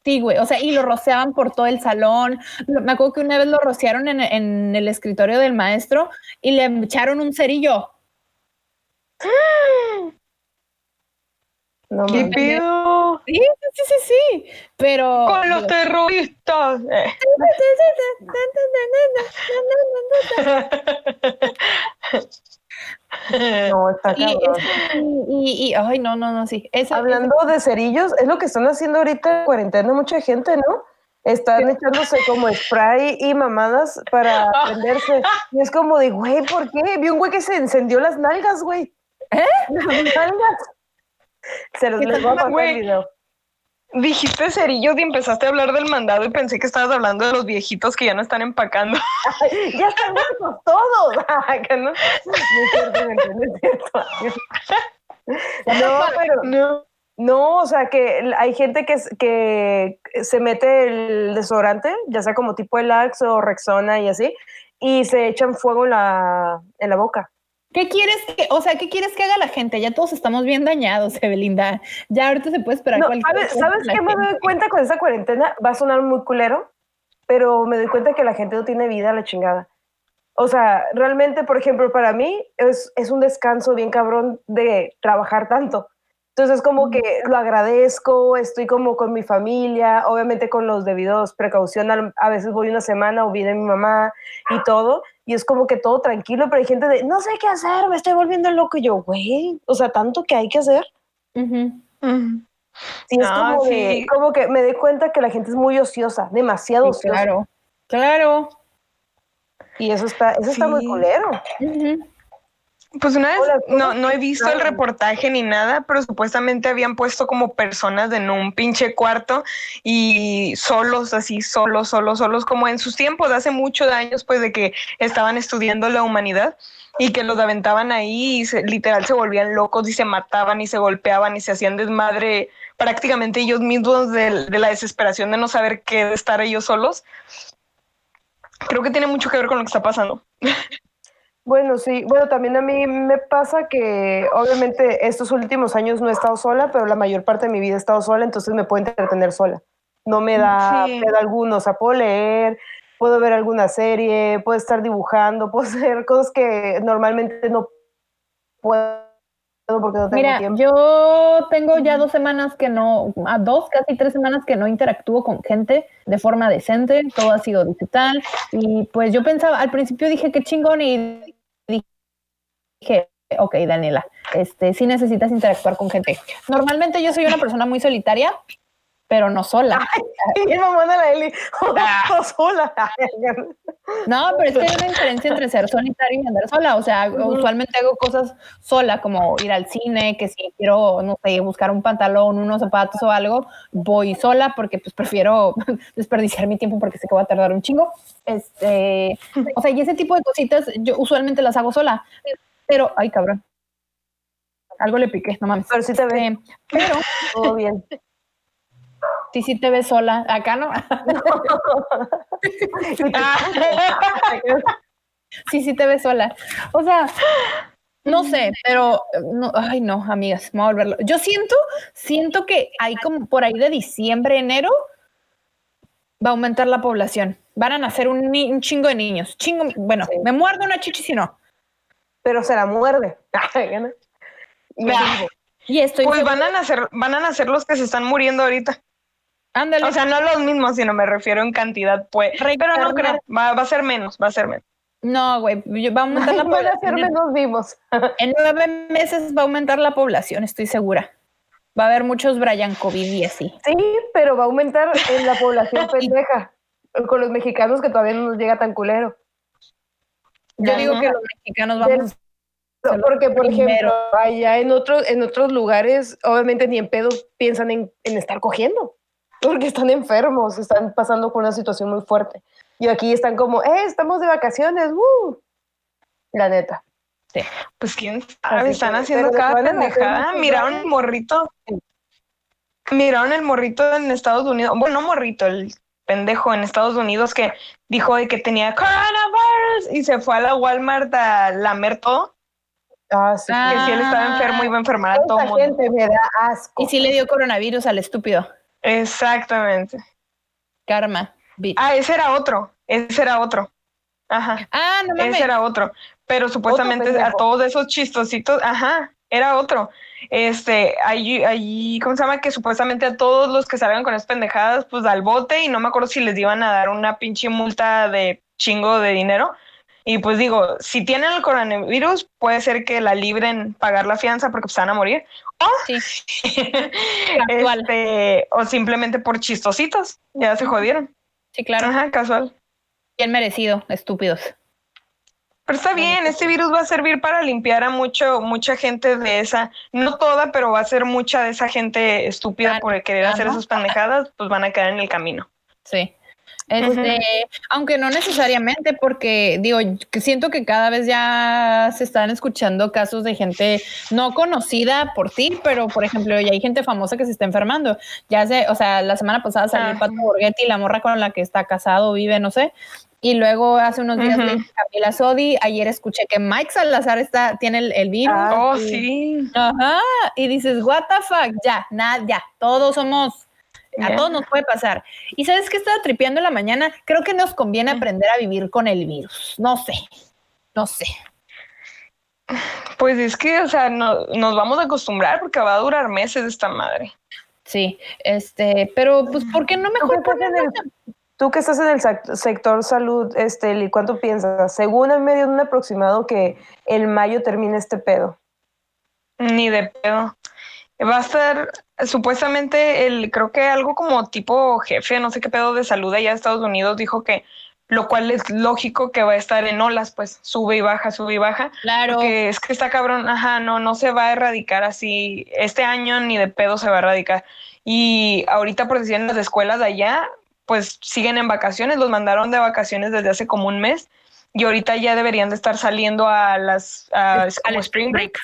Sí, güey. O sea, y lo rociaban por todo el salón. Me acuerdo que una vez lo rociaron en, en el escritorio del maestro y le echaron un cerillo. No ¿Qué pido Sí, sí, sí, sí. Pero. con los terroristas? Eh. No, está Y, y, y- ay, no, no, no, sí. Ese- Hablando de cerillos, es lo que están haciendo ahorita en cuarentena mucha gente, ¿no? Están echándose como spray y mamadas para prenderse. Y es como de, güey, ¿por qué? Vi un güey que se encendió las nalgas, güey. ¿Eh? Las nalgas. Se los ¿Qué les voy a pasar el video. Dijiste cerillos y empezaste a hablar del mandado y pensé que estabas hablando de los viejitos que ya no están empacando. Ya están muertos todos. ¿no? No es cierto, gente, no es cierto. No, pero No. No, o sea que hay gente que, que se mete el desodorante, ya sea como tipo el Axe o Rexona y así, y se echan fuego en la, en la boca. ¿Qué quieres que, o sea, qué quieres que haga la gente? Ya todos estamos bien dañados, Evelinda. Ya ahorita se puede esperar No, cualquier ¿sabes, cosa ¿sabes qué me doy cuenta con esa cuarentena? Va a sonar muy culero, pero me doy cuenta que la gente no tiene vida a la chingada. O sea, realmente, por ejemplo, para mí es, es un descanso bien cabrón de trabajar tanto. Entonces, como que lo agradezco, estoy como con mi familia, obviamente con los debidos precauciones. A veces voy una semana o viene mi mamá y todo, y es como que todo tranquilo, pero hay gente de, no sé qué hacer, me estoy volviendo loco. Y yo, güey, o sea, tanto que hay que hacer. Ujú. Sí, es como, de- sí. como que me doy cuenta que la gente es muy ociosa, demasiado Sí, ociosa. claro, claro. Y eso está, eso está muy culero. Ujú. Pues una vez, no, ¿cómo no he visto el reportaje ni nada, pero supuestamente habían puesto como personas en un pinche cuarto y solos, así, solos, solos, solos, como en sus tiempos, hace muchos años, pues de que estaban estudiando la humanidad y que los aventaban ahí y se- literal se volvían locos y se mataban y se golpeaban y se hacían desmadre prácticamente ellos mismos de, de la desesperación de no saber qué de estar ellos solos. Creo que tiene mucho que ver con lo que está pasando. Bueno, sí, bueno, también a mí me pasa que obviamente estos últimos años no he estado sola, pero la mayor parte de mi vida he estado sola, entonces me puedo entretener sola. No me da Sí. pedo alguno, o sea, puedo leer, puedo ver alguna serie, puedo estar dibujando, puedo hacer cosas que normalmente no puedo porque no tengo Mira, tiempo. yo tengo ya dos semanas que no, a dos, casi tres semanas que no interactúo con gente de forma decente, todo ha sido digital y pues yo pensaba, al principio dije que chingón y dije, ok, Daniela, este, sí necesitas interactuar con gente. Normalmente yo soy una persona muy solitaria, pero no sola. Y mamona la Eli, Ah. "Oh, sola. No, pero es que hay una diferencia entre ser solitario y andar sola. O sea, usualmente hago cosas sola, como ir al cine, que si quiero, no sé, buscar un pantalón, unos zapatos o algo, voy sola porque pues prefiero desperdiciar mi tiempo porque sé que va a tardar un chingo. Este, o sea, y ese tipo de cositas yo usualmente las hago sola. Pero, ay, cabrón. Algo le piqué, no mames. Pero sí te ve Eh, pero todo bien. Sí, sí te ves sola. Acá no. Sí, sí te ves sola. O sea, no sé, pero no, ay no, amigas, me voy a volverlo. Yo siento, siento que hay como por ahí de diciembre, enero, va a aumentar la población. Van a nacer un, ni- un chingo de niños. Chingo, bueno, Sí. me muerdo una chichi si no. Pero se la muerde. Y. Y estoy Pues van a nacer, van a nacer los que se están muriendo ahorita. Ándale. O sea, no los mismos, sino me refiero en cantidad, pues. Pero no creo, va, va a ser menos, va a ser menos. no, güey, va a aumentar la Van a ser población. En, menos vivos. en nueve meses va a aumentar la población, estoy segura. Va a haber muchos Brian COVID y así. Sí, pero va a aumentar en la población pendeja. Con los mexicanos que todavía no nos llega tan culero. Yo digo que los mexicanos vamos Solo Porque, por primero. ejemplo, allá en, otros en otros lugares, obviamente ni en pedo piensan en, en estar cogiendo. Porque están enfermos, están pasando por una situación muy fuerte. Y aquí están como, eh, estamos de vacaciones, ¡uh! La neta. Pues quién Así sabe, están que- haciendo cada pendejada. Miraron el morrito. Miraron el morrito en Estados Unidos. Bueno, no morrito, el pendejo en Estados Unidos que dijo de que tenía coronavirus y se fue a la Walmart a lamer todo. Ah, sí. Ah. Que si él estaba enfermo iba a enfermar a todo mundo. gente me da asco. Y sí le dio coronavirus al estúpido. Exactamente. Karma. Ah, ese era otro. Ese era otro. Ajá. Ah, no mames. Ese era otro. Pero supuestamente a todos esos chistositos, ajá, era otro. Este, allí, allí, ¿cómo se llama? Que supuestamente a todos los que salgan con esas pendejadas, pues al bote y no me acuerdo si les iban a dar una pinche multa de chingo de dinero. Y pues digo, si tienen el coronavirus, puede ser que la libren pagar la fianza porque pues, van a morir. Sí. Casual. este, o simplemente por chistositos, ya se jodieron. Sí, claro. Ajá, casual. Bien merecido, estúpidos. Pero está bien, este virus va a servir para limpiar a mucho, mucha gente de esa, no toda, pero va a ser mucha de esa gente estúpida por querer hacer esas pendejadas, pues van a quedar en el camino. Sí. Este, aunque no necesariamente, porque digo, que siento que cada vez ya se están escuchando casos de gente no conocida por ti, pero por ejemplo, ya hay gente famosa que se está enfermando. Ya sé, o sea, la semana pasada salió Ajá. Pato Borghetti, la morra con la que está casado, vive, no sé. Y luego hace unos días leí Camila Sodi, ayer escuché que Mike Salazar está, tiene el, el virus. Ah, oh, sí. sí. Ajá, y dices, what the fuck, ya, nada, ya, todos somos, a todos nos puede pasar. Y sabes que estaba tripeando en la mañana, creo que nos conviene aprender a vivir con el virus, no sé, no sé. Pues es que, o sea, no, nos vamos a acostumbrar porque va a durar meses esta madre. Sí, este, pero pues, ¿por qué no ¿Tú mejor el- Tú que estás en el sector salud, este, ¿cuánto piensas? Según en medio de un aproximado que el mayo termine este pedo. Ni de pedo. Va a estar supuestamente el, creo que algo como tipo jefe, no sé qué pedo de salud allá de Estados Unidos dijo que lo cual es lógico que va a estar en olas, pues sube y baja, sube y baja. Claro. Porque es que está cabrón, ajá, no, no se va a erradicar así, este año ni de pedo se va a erradicar. Y ahorita, por decir, en las escuelas de allá, pues siguen en vacaciones, los mandaron de vacaciones desde hace como un mes y ahorita ya deberían de estar saliendo a las a, al spring break.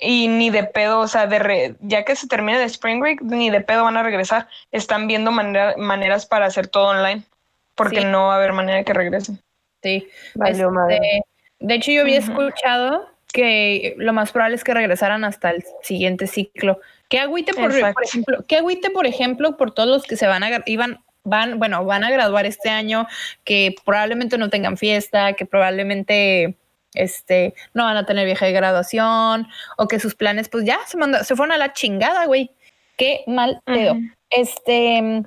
Y ni de pedo, o sea, de re- ya que se termine el spring break, ni de pedo van a regresar. Están viendo manera- maneras para hacer todo online, porque Sí. no va a haber manera de que regresen. Sí. Valió Este, madre. de hecho, yo había escuchado que lo más probable es que regresaran hasta el siguiente ciclo. Que agüite, por, por ejemplo, que agüite, por ejemplo, por todos los que se van a iban, van, bueno, van a graduar este año, que probablemente no tengan fiesta, que probablemente este, no van a tener viaje de graduación, o que sus planes, pues ya se manda, se fueron a la chingada, güey. Qué mal pedo. Este,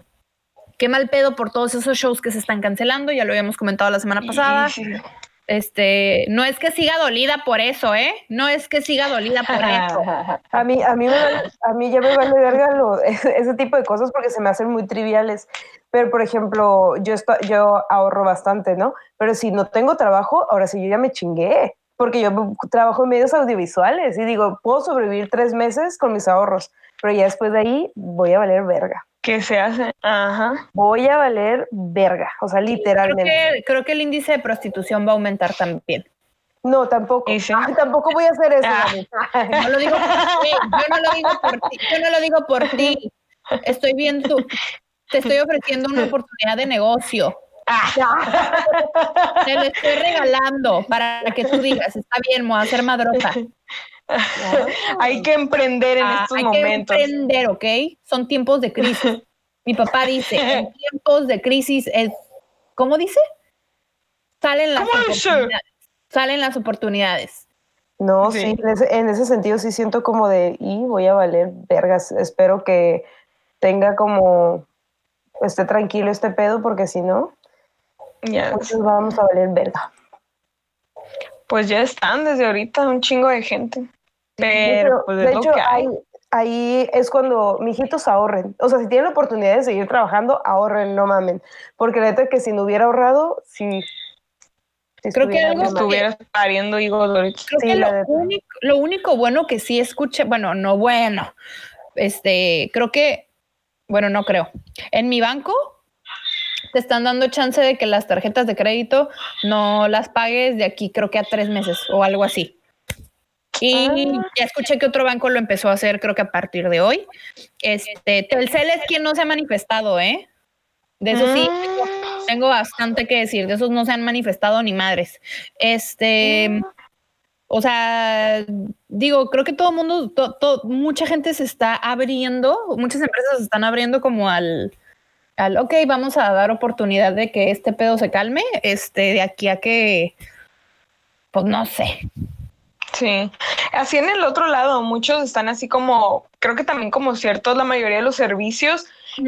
qué mal pedo por todos esos shows que se están cancelando, ya lo habíamos comentado la semana pasada. Sí, sí. Este, no es que siga dolida por eso, ¿eh? No es que siga dolida por eso. A mí, a mí, me vale- a mí ya me vale verga lo- ese tipo de cosas porque se me hacen muy triviales. Pero, por ejemplo, yo, esto- yo ahorro bastante, ¿no? Pero si no tengo trabajo, ahora sí yo ya me chingué. Porque yo trabajo en medios audiovisuales y digo, puedo sobrevivir tres meses con mis ahorros, pero ya después de ahí voy a valer verga. ¿Qué se hace? Ajá. Voy a valer verga, o sea, Creo literalmente. que, creo que el índice de prostitución va a aumentar también. No, tampoco. ¿Y sí? Ay, tampoco voy a hacer eso. Ah. No lo digo por ti, yo no lo digo por ti, yo no lo digo por ti. Estoy viendo, tu- te estoy ofreciendo una oportunidad de negocio. Te lo estoy regalando para que tú digas, está bien, me voy a hacer madrosa. Hay que emprender en Ah, estos hay momentos. que emprender, ¿ok? Son tiempos de crisis. Mi papá dice, en tiempos de crisis es, ¿cómo dice? Salen las ¿Cómo dice? oportunidades. Salen las oportunidades. No, Sí. sí, en, ese, en ese sentido sí siento como de, y voy a valer vergas. Espero que tenga como, esté tranquilo este pedo, porque si no, Ya, entonces vamos a valer verga. pues ya están desde ahorita un chingo de gente. Pero pues de es lo hecho, que hay. ahí, ahí es cuando, mijitos, ahorren. O sea, si tienen la oportunidad de seguir trabajando, ahorren, no mamen. Porque la neta que si no hubiera ahorrado, sí. sí Creo que algo. Estuvieras pariendo higos ahorita. Creo Sí, que la lo único, lo único bueno que sí escuché, bueno, no bueno, este, creo que, bueno, no creo. En mi banco te están dando chance de que las tarjetas de crédito no las pagues de aquí, creo que a tres meses o algo así. Y Ah. ya escuché que otro banco lo empezó a hacer, creo que a partir de hoy. Este, Telcel es quien no se ha manifestado, ¿eh? De eso sí, tengo, Mm. tengo bastante que decir. De esos no se han manifestado ni madres. Este, o sea, digo, creo que todo el mundo, to- to- mucha gente se está abriendo, muchas empresas se están abriendo como al, al, ok, vamos a dar oportunidad de que este pedo se calme, este, de aquí a que, pues no sé. Sí, así en el otro lado, muchos están así como, creo que también como ciertos, la mayoría de los servicios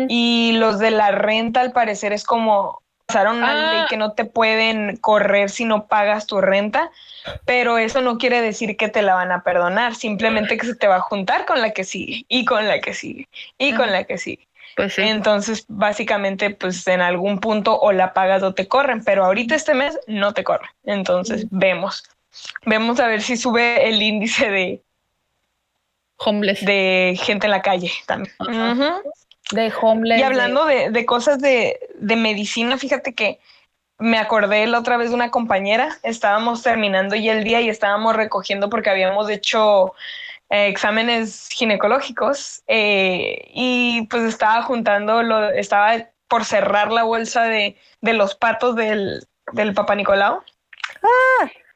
y los de la renta al parecer es como pasaron una Ah. ley que no te pueden correr si no pagas tu renta, pero eso no quiere decir que te la van a perdonar, simplemente que se te va a juntar con la que sigue y con la que sigue y con la que sigue. Pues sí. Entonces, básicamente, pues en algún punto o la pagas o te corren, pero ahorita este mes no te corren. Entonces, vemos. Vemos a ver si sube el índice de, Homeless. de gente en la calle también. De homeless. Y hablando de, de cosas de, de medicina, fíjate que me acordé la otra vez de una compañera, estábamos terminando ya el día y estábamos recogiendo porque habíamos hecho eh, exámenes ginecológicos eh, y pues estaba juntando, lo, estaba por cerrar la bolsa de, de los patos del, del Papa Nicolau.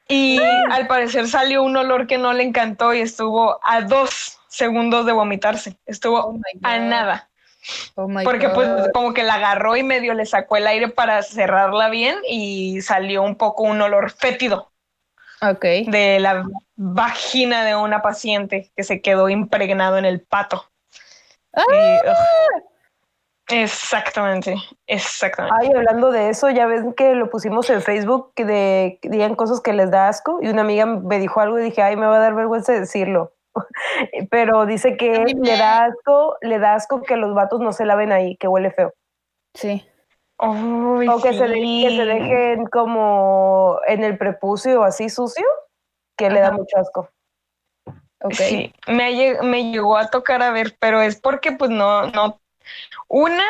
Y al parecer salió un olor que no le encantó y estuvo a dos segundos de vomitarse. Estuvo Oh a nada. Oh my Porque pues como que la agarró y medio le sacó el aire para cerrarla bien y salió un poco un olor fétido Ok. de la vagina de una paciente que se quedó impregnado en el pato. ¡Ah! Y, exactamente, exactamente. Ay, hablando de eso, ya ven que lo pusimos en Facebook, que, de, que digan cosas que les da asco, y una amiga me dijo algo y dije, ay, me va a dar vergüenza decirlo. Pero dice que le da asco, le da asco que los vatos no se laven ahí, que huele feo. Sí. O que, se de- sí. que se dejen como en el prepucio así sucio, que le da mucho asco. Ok. Sí, me, me llegó a tocar a ver, pero es porque pues no, no, una,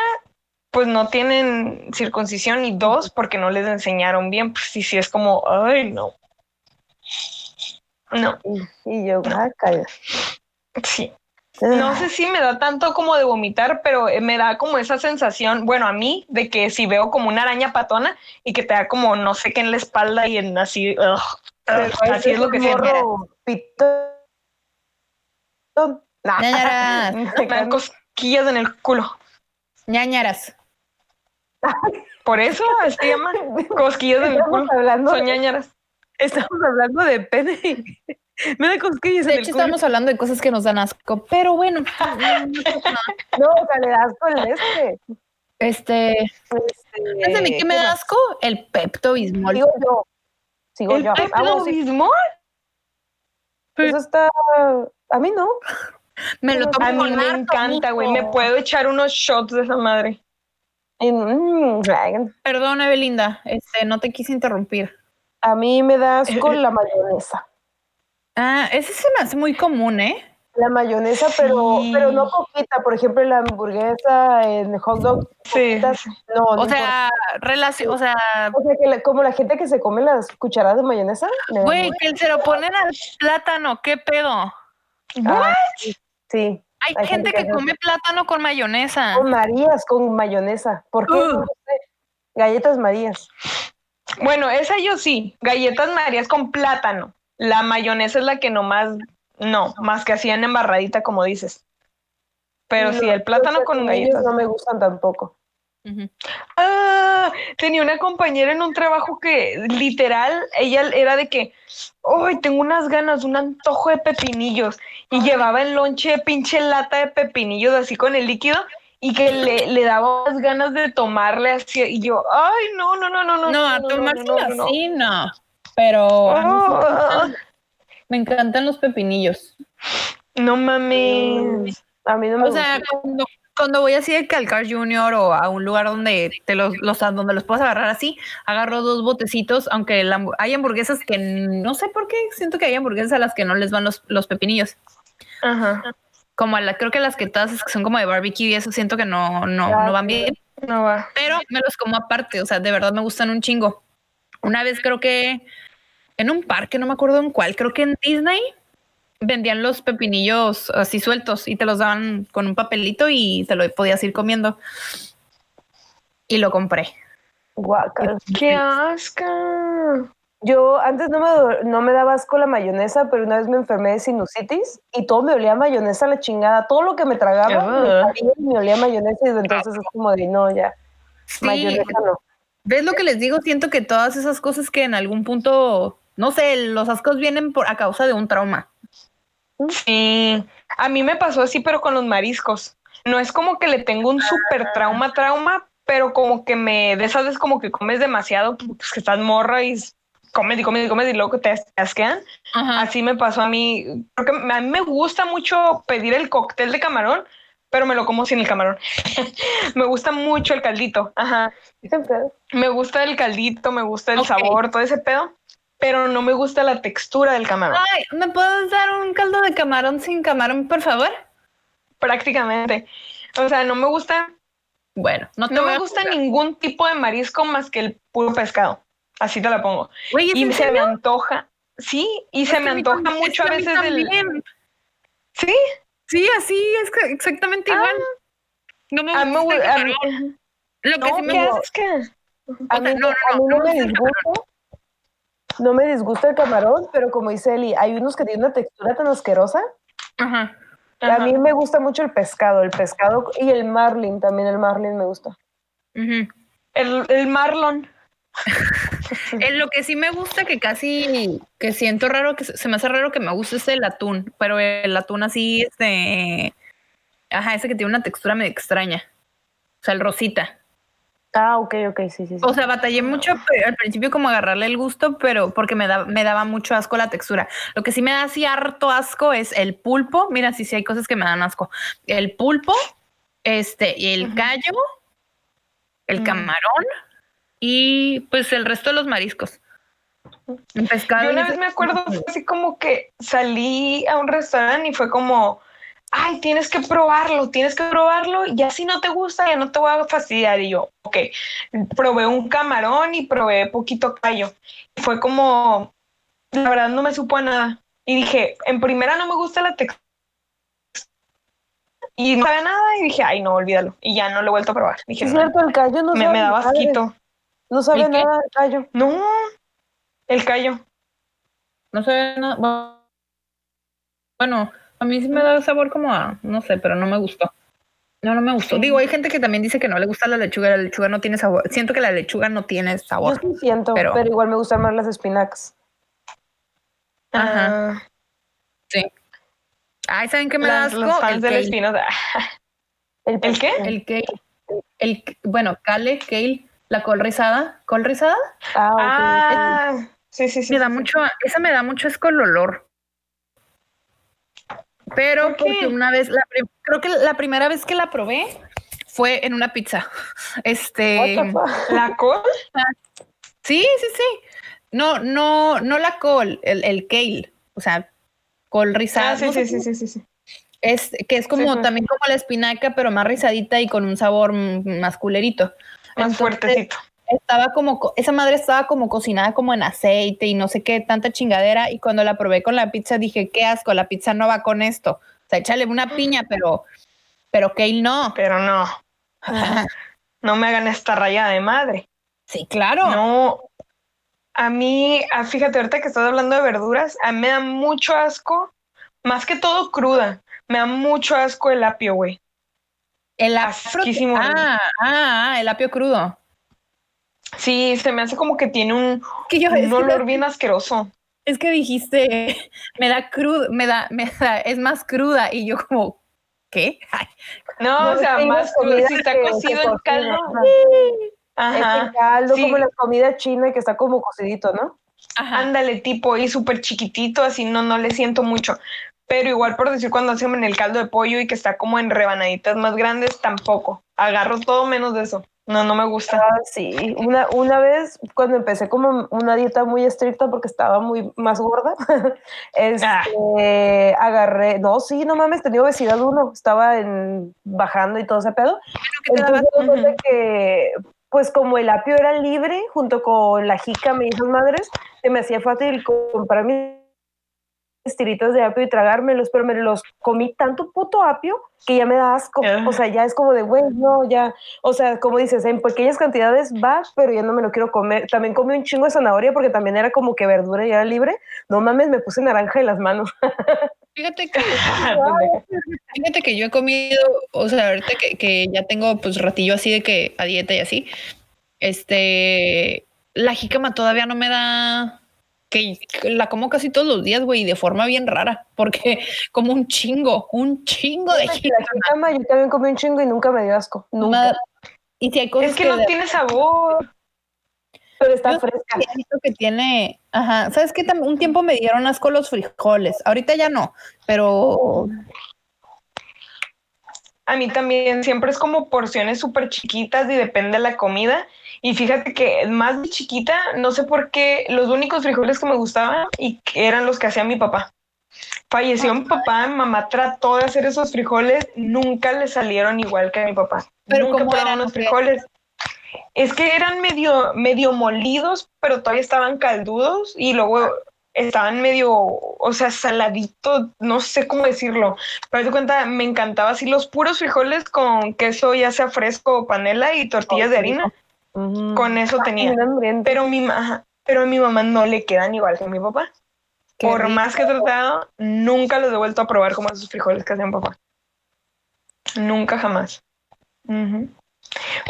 pues no tienen circuncisión y dos, porque no les enseñaron bien, pues sí, sí, es como, ay, no. No, Y, y yo, ah, sí. No sé si me da tanto como de vomitar, pero eh, me da como esa sensación, bueno, a mí, de que si veo como una araña patona y que te da como no sé qué en la espalda y en así, ugh, Pero ugh, así es lo que. Nah. Ñañaras, Me dan cosquillas en el culo. ñañaras. Por eso se llama cosquillas en el culo. hablando, Son ñañaras. Estamos hablando de pene. Me da cosquillas De en hecho, el estamos hablando de cosas que nos dan asco, pero bueno. No, o sea, le das con el este. Este, este ¿sabes de mí qué me ¿qué da asco? El Pepto Bismol. Sigo yo. Sigo ¿El yo. Pepto-Bismol? eso está. A mí no. Me lo tomo A mí con me harto encanta, güey. Me puedo echar unos shots de esa madre. Mm, Perdón, Evelinda, este, no te quise interrumpir. A mí me da asco la mayonesa. Ah, ese se me hace muy común, ¿eh? La mayonesa, pero, Sí. pero no poquita. Por ejemplo, la hamburguesa, en el hot dog, Sí. no, no O sea, relación, o sea. O sea, que la- como la gente que se come las cucharadas de mayonesa. güey, que se lo ponen al plátano, ¿qué pedo? Ah, sí, sí. Hay, Hay gente gente que come plátano con mayonesa. Con Marías, con mayonesa. ¿Por qué? No. Galletas Marías. Bueno, esa yo sí. Galletas Marías con plátano. La mayonesa es la que nomás, no, más que hacían embarradita, como dices. Pero sí, el plátano con galletas. No me gustan tampoco. Ah, tenía una compañera en un trabajo que literal, ella era de que, hoy tengo unas ganas, un antojo de pepinillos. Y llevaba el lonche pinche lata de pepinillos así con el líquido y que le, le daba unas ganas de tomarle así. Y yo, ay, no, no, no, no, no. No, a no, tomárselo no, no, no. así, no. Pero a mí me encantan los pepinillos. no mames. A mí no me O sea, gusta. cuando, cuando voy así de Calcar Junior o a un lugar donde te los, los donde los puedes agarrar así, agarro dos botecitos, aunque la hay hamburguesas que no sé por qué, siento que hay hamburguesas a las que no les van los, los pepinillos. Ajá, Como a la, creo que las que todas que son como de barbecue y eso siento que no, no, no van bien. no va. pero me los como aparte, o sea, de verdad me gustan un chingo. Una vez creo que en un parque, no me acuerdo en cuál, creo que en Disney vendían los pepinillos así sueltos y te los daban con un papelito y te lo podías ir comiendo. Y lo compré. Guácala. ¡Qué asca! Yo antes no me, no me daba asco la mayonesa, pero una vez me enfermé de sinusitis y todo me olía a mayonesa a la chingada. Todo lo que me tragaba me, sabía y me olía a mayonesa y desde entonces es como de no, ya. Sí, Mayonesa no. ¿ves lo que les digo? Siento que todas esas cosas que en algún punto, no sé, los ascos vienen por a causa de un trauma. Sí, a mí me pasó así, pero con los mariscos. No es como que le tengo un súper trauma, trauma, pero como que me, de esas veces como que comes demasiado, pues que estás morra y s- comes y comes y comes y luego te as- te asquean. Ajá. Así me pasó a mí, porque a mí me gusta mucho pedir el cóctel de camarón, pero me lo como sin el camarón. me gusta mucho el caldito, ajá. Me gusta el caldito, me gusta el sabor, todo ese pedo, pero no me gusta la textura del camarón. Ay, ¿me puedes dar un caldo de camarón sin camarón, por favor? prácticamente. O sea, no me gusta, Bueno, no te no me gusta ningún tipo de marisco más que el puro pescado. Así te la pongo. ¿es Y se me serio? antoja, sí, y se Es me a mí antoja mucho es a mí veces el. también. Sí, Sí, así es exactamente Ah. igual. No me a mí me gusta el a mí- camarón. Lo que No, sí me ¿qué gusta haces que? A mí, no, no, a mí no, no, me me gusta el disgusta. No me disgusta el camarón, pero como dice Eli, hay unos que tienen una textura tan asquerosa. Ajá. A mí me gusta mucho el pescado, el pescado y el marlin, también el marlin me gusta. Ujú. El, el marlon. Eh, lo que sí me gusta, que casi, que siento raro, que se me hace raro que me guste es el atún, pero el atún así, este, ajá, ese que tiene una textura medio extraña. O sea, el rosita. Ah, ok, ok, sí, sí. sí. O sea, batallé mucho al principio como agarrarle el gusto, pero porque me, da- me daba mucho asco la textura. Lo que sí me da así harto asco es el pulpo. Mira, sí, sí hay cosas que me dan asco. El pulpo, este, y el Ujú. callo, el Mm. camarón y pues el resto de los mariscos. El pescado. Yo una vez me acuerdo, fue así como que salí a un restaurante y fue como, ay, tienes que probarlo, tienes que probarlo, y ya si no te gusta, ya no te voy a fastidiar. Y yo, ok, probé un camarón y probé poquito callo. Y fue como, la verdad no me supo a nada. Y dije, en primera no me gusta la textura. Y no sabe nada y dije, ay, no, olvídalo. Y ya no lo he vuelto a probar. Dije, Es no, cierto, el callo no me, me daba asquito. No sabe ¿El nada el callo. No, el callo. No sé nada. Bueno, a mí sí me da sabor como a, no sé, pero no me gustó. No, no me gustó. Sí. Digo, hay gente que también dice que no le gusta la lechuga, la lechuga no tiene sabor. Siento que la lechuga no tiene Yo sabor. sí siento, pero, pero- igual me gustan más las espinacas. Ajá. Ah, Sí. Ay, ¿saben qué me da asco? los fans el del kale. espino. ¿El, ¿El qué? El kale. El, bueno, kale, kale, la col rizada. ¿Col rizada? Ah. Ah, sí, sí, sí. me da sí, mucho, esa me da mucho asco el olor. Pero ¿Por qué? porque una vez, la creo que la primera vez que la probé fue en una pizza. Este? La col. sí, sí, sí. No, no, no la col, el, el kale, o sea, col rizada. Ah, sí, no sí, sí, sí, sí, sí. Es que es como Sí, sí. también como la espinaca, pero más rizadita y con un sabor mm, más culerito. Más Entonces, fuertecito. estaba como, co- esa madre estaba como cocinada como en aceite y no sé qué, tanta chingadera. Y cuando la probé con la pizza dije, qué asco, la pizza no va con esto. O sea, échale una piña, pero, pero kale no. Pero no. No me hagan esta rayada de madre. Sí, claro. No. A mí, fíjate, ahorita que estás hablando de verduras, a mí me da mucho asco, más que todo cruda. Me da mucho asco el apio, güey. El apio, Asquísimo. ah, ah, el apio crudo. Sí, se me hace como que tiene un, Que yo, un que, olor bien asqueroso. es que dijiste, me da crudo, me da, me da, es más cruda. Y yo como, ¿qué? Ay, No, No, o sea, más crudo. Si está que cocido el caldo. ajá. El caldo, sí. como la comida china que está como cocidito, ¿no? ajá. Ándale, tipo, y súper chiquitito, así no, no le siento mucho. Pero igual por decir cuando hacen en el caldo de pollo y que está como en rebanaditas más grandes, tampoco. Agarro todo menos de eso. No, no me gusta. Ah, sí. Una, una vez, cuando empecé como una dieta muy estricta porque estaba muy más gorda, este, Ah. agarré, no, sí, no mames, tenía obesidad uno, estaba en, bajando y todo ese pedo. Entonces, me cuenta Ujú. que, pues como el apio era libre, junto con la jícama y esas madres, se me hacía fácil comprar mis tiritas de apio y tragármelos, pero me los comí tanto puto apio que ya me da asco. Ah. O sea, ya es como de, güey, no, ya. O sea, como dices, en pequeñas cantidades va, pero ya no me lo quiero comer. También comí un chingo de zanahoria porque también era como que verdura y era libre. No mames, me puse naranja en las manos. Fíjate que, fíjate que yo he comido, o sea, ahorita que, que ya tengo pues ratillo así de que a dieta y así, este, la jícama todavía no me da, que la como casi todos los días, güey, y de forma bien rara, porque como un chingo, un chingo de jícama. yo también comí un chingo y nunca me dio asco. Nunca. Y si hay cosas Es que no de- tiene sabor. Pero está Yo fresca. que tiene, ajá, ¿sabes qué? Tam- Un tiempo me dieron asco los frijoles, ahorita ya no, pero A mí también siempre es como porciones súper chiquitas y depende de la comida. Y fíjate que más de chiquita, no sé por qué, los únicos frijoles que me gustaban y que eran los que hacía mi papá. Falleció mi papá, mi mamá trató de hacer esos frijoles, nunca le salieron igual que a mi papá. Pero nunca ¿cómo eran, los frijoles. Es que eran medio, medio molidos, pero todavía estaban caldudos y luego estaban medio, o sea, saladitos, no sé cómo decirlo. Pero de cuenta, me encantaba así los puros frijoles con queso, ya sea fresco o panela y tortillas Oh, de harina. Con eso tenía. Pero mi, ma- pero a mi mamá no le quedan igual que a mi papá. Qué Por rico. más que he tratado, nunca los he vuelto a probar como esos frijoles que hacía mi papá. Nunca jamás.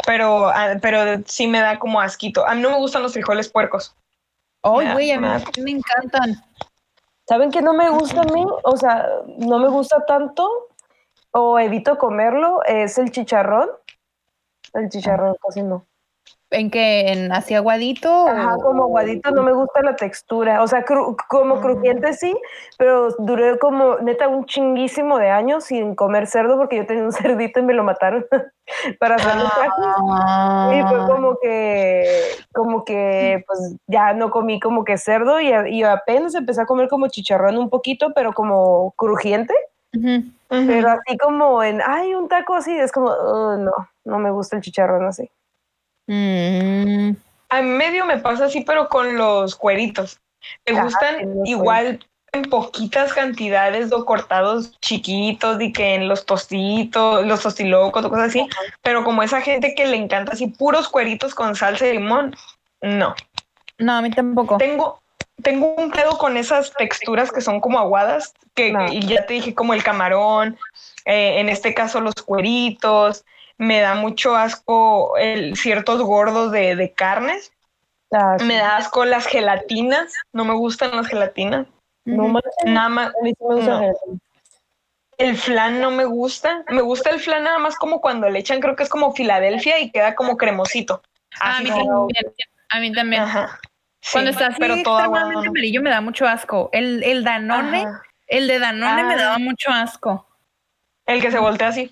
Pero, ah, pero sí me da como asquito. A mí no me gustan los frijoles puercos. Ay, güey, a mí me encantan. ¿Saben qué no me gusta a mí? O sea, no me gusta tanto o evito comerlo, es el chicharrón. El chicharrón casi no. ¿En que ¿En así aguadito? Ajá, como aguadito, no me gusta la textura. O sea, como crujiente sí, pero duré como neta un chinguísimo de años sin comer cerdo porque yo tenía un cerdito y me lo mataron para hacer los tacos. Y fue como que, como que, pues ya no comí como que cerdo y, y apenas empecé a comer como chicharrón un poquito, pero como crujiente. Pero así como en, ay, un taco así, es como, oh, no, no me gusta el chicharrón así. Mm. A medio me pasa así, pero con los cueritos. Me gustan igual en poquitas cantidades o cortados chiquitos y que en los tostitos, los tostilocos o cosas así, pero como esa gente que le encanta así puros cueritos con salsa de limón, no. No, a mí tampoco. Tengo, tengo un pedo con esas texturas que son como aguadas, que y ya te dije como el camarón, eh, en este caso los cueritos, me da mucho asco el, ciertos gordos de, carnes. Ah, me da asco las gelatinas, no me gustan las gelatinas. No nada más. El flan no me gusta. Me gusta el flan nada más como cuando le echan, creo que es como Filadelfia y queda como cremosito. a, mí también, a mí también. cuando está así pero extremadamente amarillo me da mucho asco. El, el Danone, el de Danone me daba mucho asco. El que se voltea así.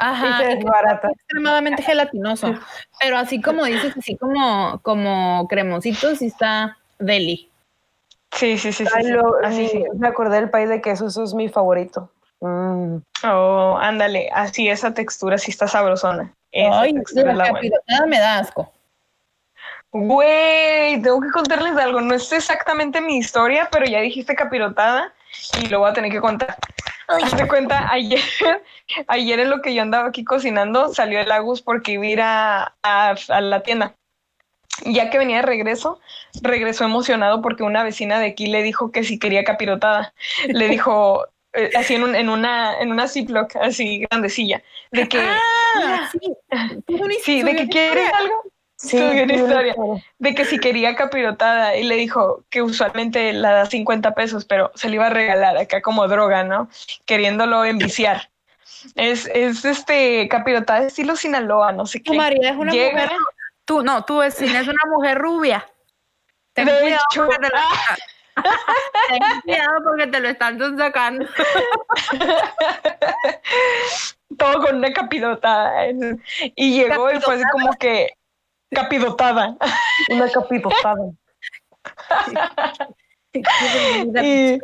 Ajá, es barata. extremadamente gelatinoso. Pero así como dices, así como, como cremosito, sí está deli. Sí, sí, sí. sí, así, Me acordé del pay de queso, eso es mi favorito. Mm. Oh, ándale, así esa textura sí está sabrosona. Ay, la me da asco. Güey, tengo que contarles algo. No es exactamente mi historia, pero ya dijiste capirotada y lo voy a tener que contar. Hazte cuenta, ayer, ayer en lo que yo andaba aquí cocinando, salió el Agus porque iba a ir a, la tienda. Ya que venía de regreso, regresó emocionado porque una vecina de aquí le dijo que si quería capirotada. Le dijo, eh, así en, en, una en una Ziploc, así grandecilla, de que... Ah, sí, sí de que quieres algo. Sí, una historia de que si quería capirotada y le dijo que usualmente la da 50 pesos, pero se le iba a regalar acá como droga, ¿no? Queriéndolo enviciar. Es, es este capirotada de estilo Sinaloa, no sé qué. Tu María es una mujer. Tú, no, tu vecina es una mujer rubia. Ten de cuidado hecho, porque te lo, ten cuidado porque te lo están sacando. Todo con una capirotada. Y llegó y fue así como que Capidotada. Una capidotada.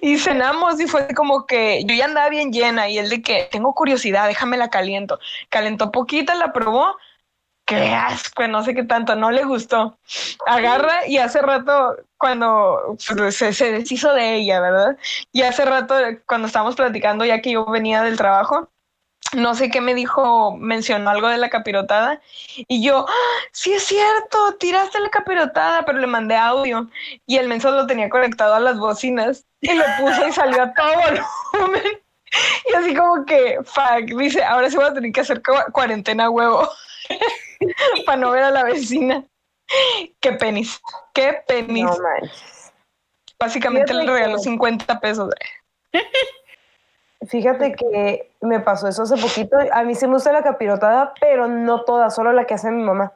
y, cenamos y fue como que yo ya andaba bien llena y él de que tengo curiosidad, déjame la caliento. Calentó poquita, la probó. Qué asco, no sé qué tanto, no le gustó. Agarra y hace rato cuando se, se deshizo de ella, ¿verdad? Y hace rato cuando estábamos platicando ya que yo venía del trabajo, no sé qué me dijo, mencionó algo de la capirotada y yo, ¡Ah, sí es cierto, tiraste la capirotada, pero le mandé audio y el mensaje lo tenía conectado a las bocinas y lo puso y salió a todo volumen. Y así como que, fuck, dice, ahora sí voy a tener que hacer cuarentena huevo para no ver a la vecina. Qué penis, qué penis. Básicamente le regaló 50 pesos. Fíjate que me pasó eso hace poquito. A mí sí me gusta la capirotada, pero no toda, solo la que hace mi mamá.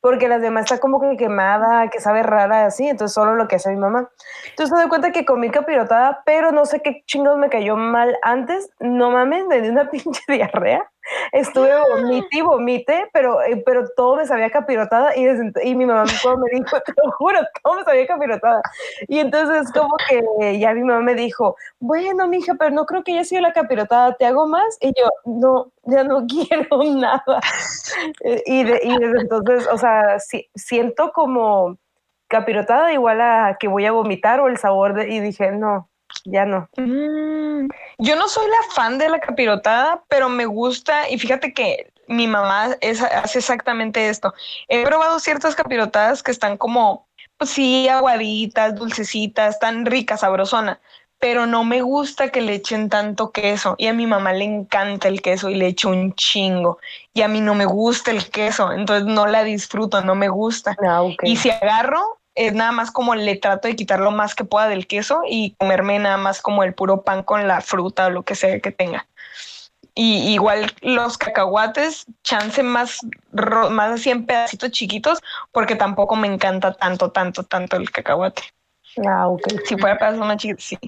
Porque las demás está como que quemada, que sabe rara, así. Entonces, solo lo que hace mi mamá. Entonces, me doy cuenta que comí capirotada, pero no sé qué chingos me cayó mal antes. No mames, me dio una pinche diarrea. Estuve vomite y vomite, pero, eh, pero todo me sabía capirotada y, y mi mamá me dijo, te lo juro, todo me sabía capirotada. Y entonces como que ya mi mamá me dijo, bueno, mija, pero no creo que haya sido la capirotada, ¿te hago más? Y yo, no, ya no quiero nada. Y, de, y desde entonces, o sea, siento como capirotada igual a que voy a vomitar o el sabor de, y dije, no, ya no. Mm, yo no soy la fan de la capirotada, pero me gusta y fíjate que mi mamá hace exactamente esto. He probado ciertas capirotadas que están como, pues sí, aguaditas, dulcecitas, tan ricas, sabrosona, pero no me gusta que le echen tanto queso y a mi mamá le encanta el queso y le echo un chingo y a mí no me gusta el queso, entonces no la disfruto, no me gusta. Ah, y si agarro, es nada más como le trato de quitar lo más que pueda del queso y comerme nada más como el puro pan con la fruta o lo que sea que tenga. Y igual los cacahuates, chance más, más así en pedacitos chiquitos, porque tampoco me encanta tanto, tanto, tanto el cacahuate. Ah, ok. Si fuera pedazo más chiquito, sí.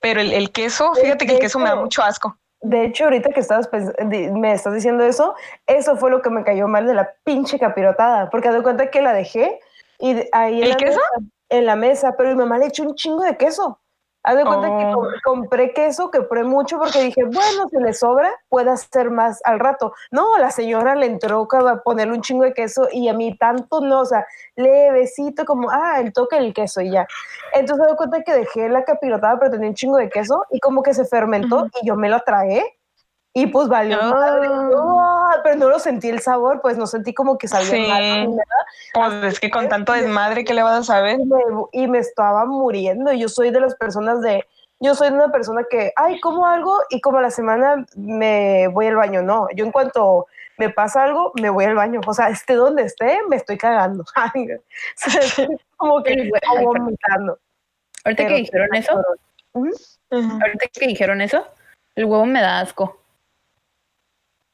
Pero el, el queso, fíjate que el queso me da mucho asco. De hecho, ahorita que estabas di- me estás diciendo eso, eso fue lo que me cayó mal de la pinche capirotada, porque de cuenta que la dejé y ahí en ¿El la queso? mesa- en la mesa, pero mi mamá le echó un chingo de queso. Haz de cuenta que Oh. com- compré queso, que compré mucho porque dije, bueno, si le sobra, puede hacer más al rato. No, la señora le entró a ponerle un chingo de queso y a mí tanto no, o sea, levecito como, ah, el toque del queso y ya. Entonces me doy cuenta que dejé la capirotada, pero tenía un chingo de queso y como que se fermentó y yo me lo tragué y pues valió madre. Pero no lo sentí el sabor, pues no sentí como que sabía Sí. mal ni nada. Pues es que con tanto desmadre que le vas a saber. Y me, y me estaba muriendo. Yo soy de las personas de, yo soy de una persona que, ay, como algo y como a la semana me voy al baño. No, yo en cuanto me pasa algo, me voy al baño. O sea, esté donde esté, me estoy cagando. Como que vomitando. Ahorita que Pero- dijeron eso, ahorita que dijeron eso, el huevo me da asco.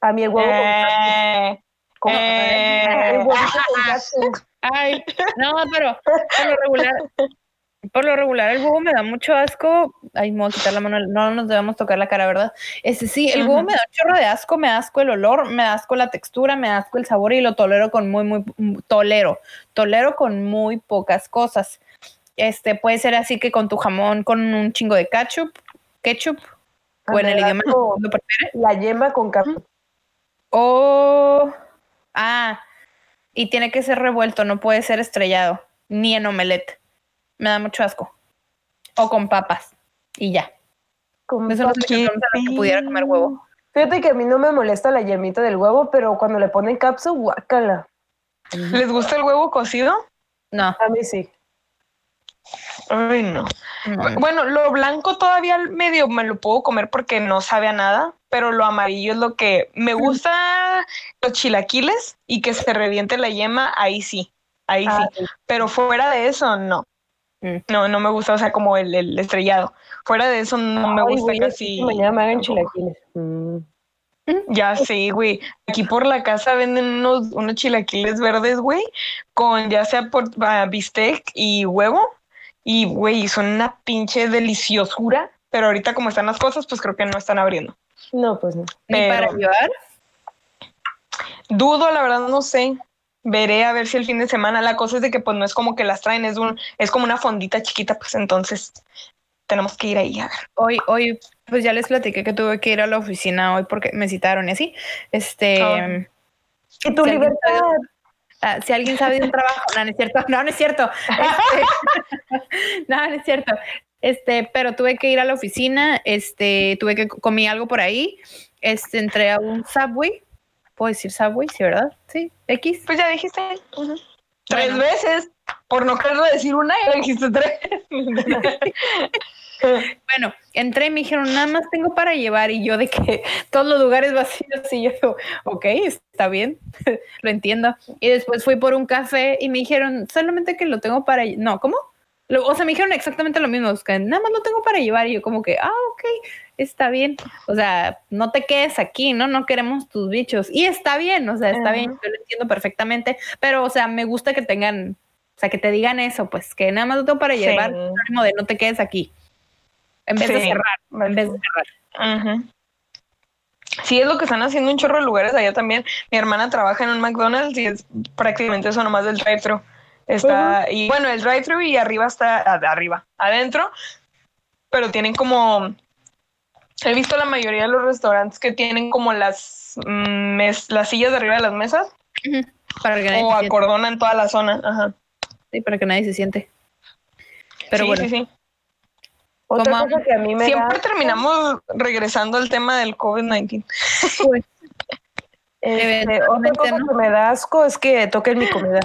A mí el huevo con- Eh, con, eh. el huevito con ketchup. Ay, no, pero por lo regular, por lo regular el huevo me da mucho asco. Ay, me voy a quitar la mano, no nos debemos tocar la cara, ¿verdad? Este sí, el huevo me da un chorro de asco, me da asco el olor, me da asco la textura, me da asco el sabor y lo tolero con muy, muy, tolero, tolero con muy pocas cosas. Este puede ser así que con tu jamón, con un chingo de ketchup, ketchup, o en el idioma. La yema con ketchup. O, ah, y tiene que ser revuelto, no puede ser estrellado, ni en omelette. Me da mucho asco. O con papas. Y ya. con Eso no sé que pudiera comer huevo. Fíjate que a mí no me molesta la yemita del huevo, pero cuando le ponen capsu, guácala. ¿Les gusta el huevo cocido? No. A mí sí. Ay, no. mm, Bueno, lo blanco todavía medio me lo puedo comer porque no sabe a nada, pero lo amarillo es lo que me gusta los chilaquiles y que se reviente la yema, ahí sí, ahí Ah, sí. Pero fuera de eso, no. Mm. No, no me gusta, o sea, como el, el estrellado. Fuera de eso, no me gusta güey, casi. Mañana me hagan chilaquiles. Mm. Ya sé, güey. Aquí por la casa venden unos, unos chilaquiles verdes, güey, con ya sea por ah, bistec y huevo. Y, güey, son una pinche deliciosura. Pero ahorita como están las cosas, pues creo que no están abriendo. No, pues no. Ni para pero- llevar. Dudo, la verdad, no sé. Veré a ver si el fin de semana. La cosa es de que pues no es como que las traen, es un, es como una fondita chiquita, pues entonces tenemos que ir ahí a ver. Hoy, hoy, pues ya les platiqué que tuve que ir a la oficina hoy porque me citaron y así. Este. Ah. Y tu Si alguien libertad. sabe- ah, si alguien sabe de un trabajo, no, no es cierto, no, no es cierto. Este, no, no es cierto. Este, pero tuve que ir a la oficina, este, tuve que comí algo por ahí, este, entré a un Subway, puedo decir Subway, sí, ¿verdad? Sí, X. Pues ya dijiste. Tres Bueno. veces. Por no quererlo decir una, ya dijiste tres. Bueno, entré y me dijeron, nada más tengo para llevar y yo de que todos los lugares vacíos y yo, ok, está bien, lo entiendo. Y después fui por un café y me dijeron, solamente que lo tengo para, no, ¿cómo? Lo- o sea, me dijeron exactamente lo mismo, que nada más lo tengo para llevar y yo como que, ah, ok, está bien. O sea, no te quedes aquí, ¿no? No queremos tus bichos. Y está bien, o sea, está bien, yo lo entiendo perfectamente, pero, o sea, me gusta que tengan, o sea, que te digan eso, pues, que nada más lo tengo para Sí. llevar, de no te quedes aquí. En vez de cerrar, en vez de cerrar. Sí, es lo que están haciendo un chorro de lugares allá también. Mi hermana trabaja en un McDonald's y es prácticamente eso nomás del drive-thru. Está, y bueno, el drive-thru y arriba está, arriba, adentro, pero tienen como, he visto la mayoría de los restaurantes que tienen como las, mm, mes- las sillas de arriba de las mesas Para que nadie o se siente. acordonan toda la zona. Ajá. Sí, para que nadie se siente. Pero sí, bueno, sí, sí. Otra Como- cosa que a mí me Siempre da, terminamos regresando al tema del COVID-19. pues, este, otra eventualmente, cosa ¿no? que me da asco es que toquen mi comida.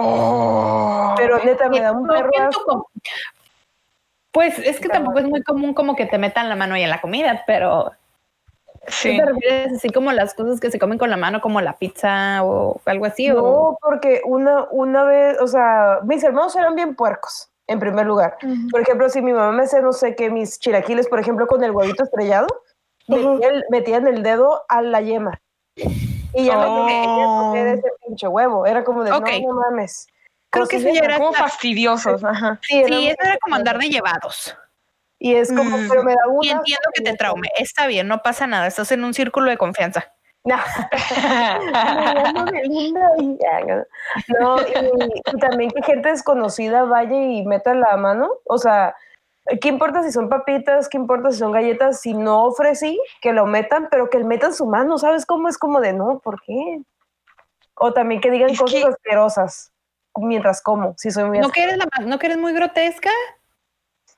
Oh. Pero neta, me da un perro. Pues es que tampoco es muy común como que te metan la mano ahí en la comida, pero sí. ¿tú te refieres así como las cosas que se comen con la mano, como la pizza o algo así? o... No, porque una, una vez, o sea, mis hermanos eran bien puercos, en primer lugar. Por ejemplo, si mi mamá me hace, no sé qué, mis chilaquiles, por ejemplo, con el huevito estrellado, metía el- metían el dedo a la yema. Y ya no me quería ese pinche huevo. Era como de, no, no mames. Creo que eso ya era- Como fastidiosos, ajá. Sí, era Sí, muy eso era como andar de llevados. Y es como, Mm. pero me da una. Y entiendo que te traume. Está bien, no pasa nada. Estás en un círculo de confianza. No, no. No, y, y también que gente desconocida vaya y meta la mano. O sea, ¿qué importa si son papitas? ¿Qué importa si son galletas? Si no ofrecí, que lo metan, pero que metan su mano. ¿Sabes cómo es como de no? ¿Por qué? O también que digan Es cosas que- asquerosas mientras como. Si soy muy ¿No que eres, la, ¿no que eres muy grotesca?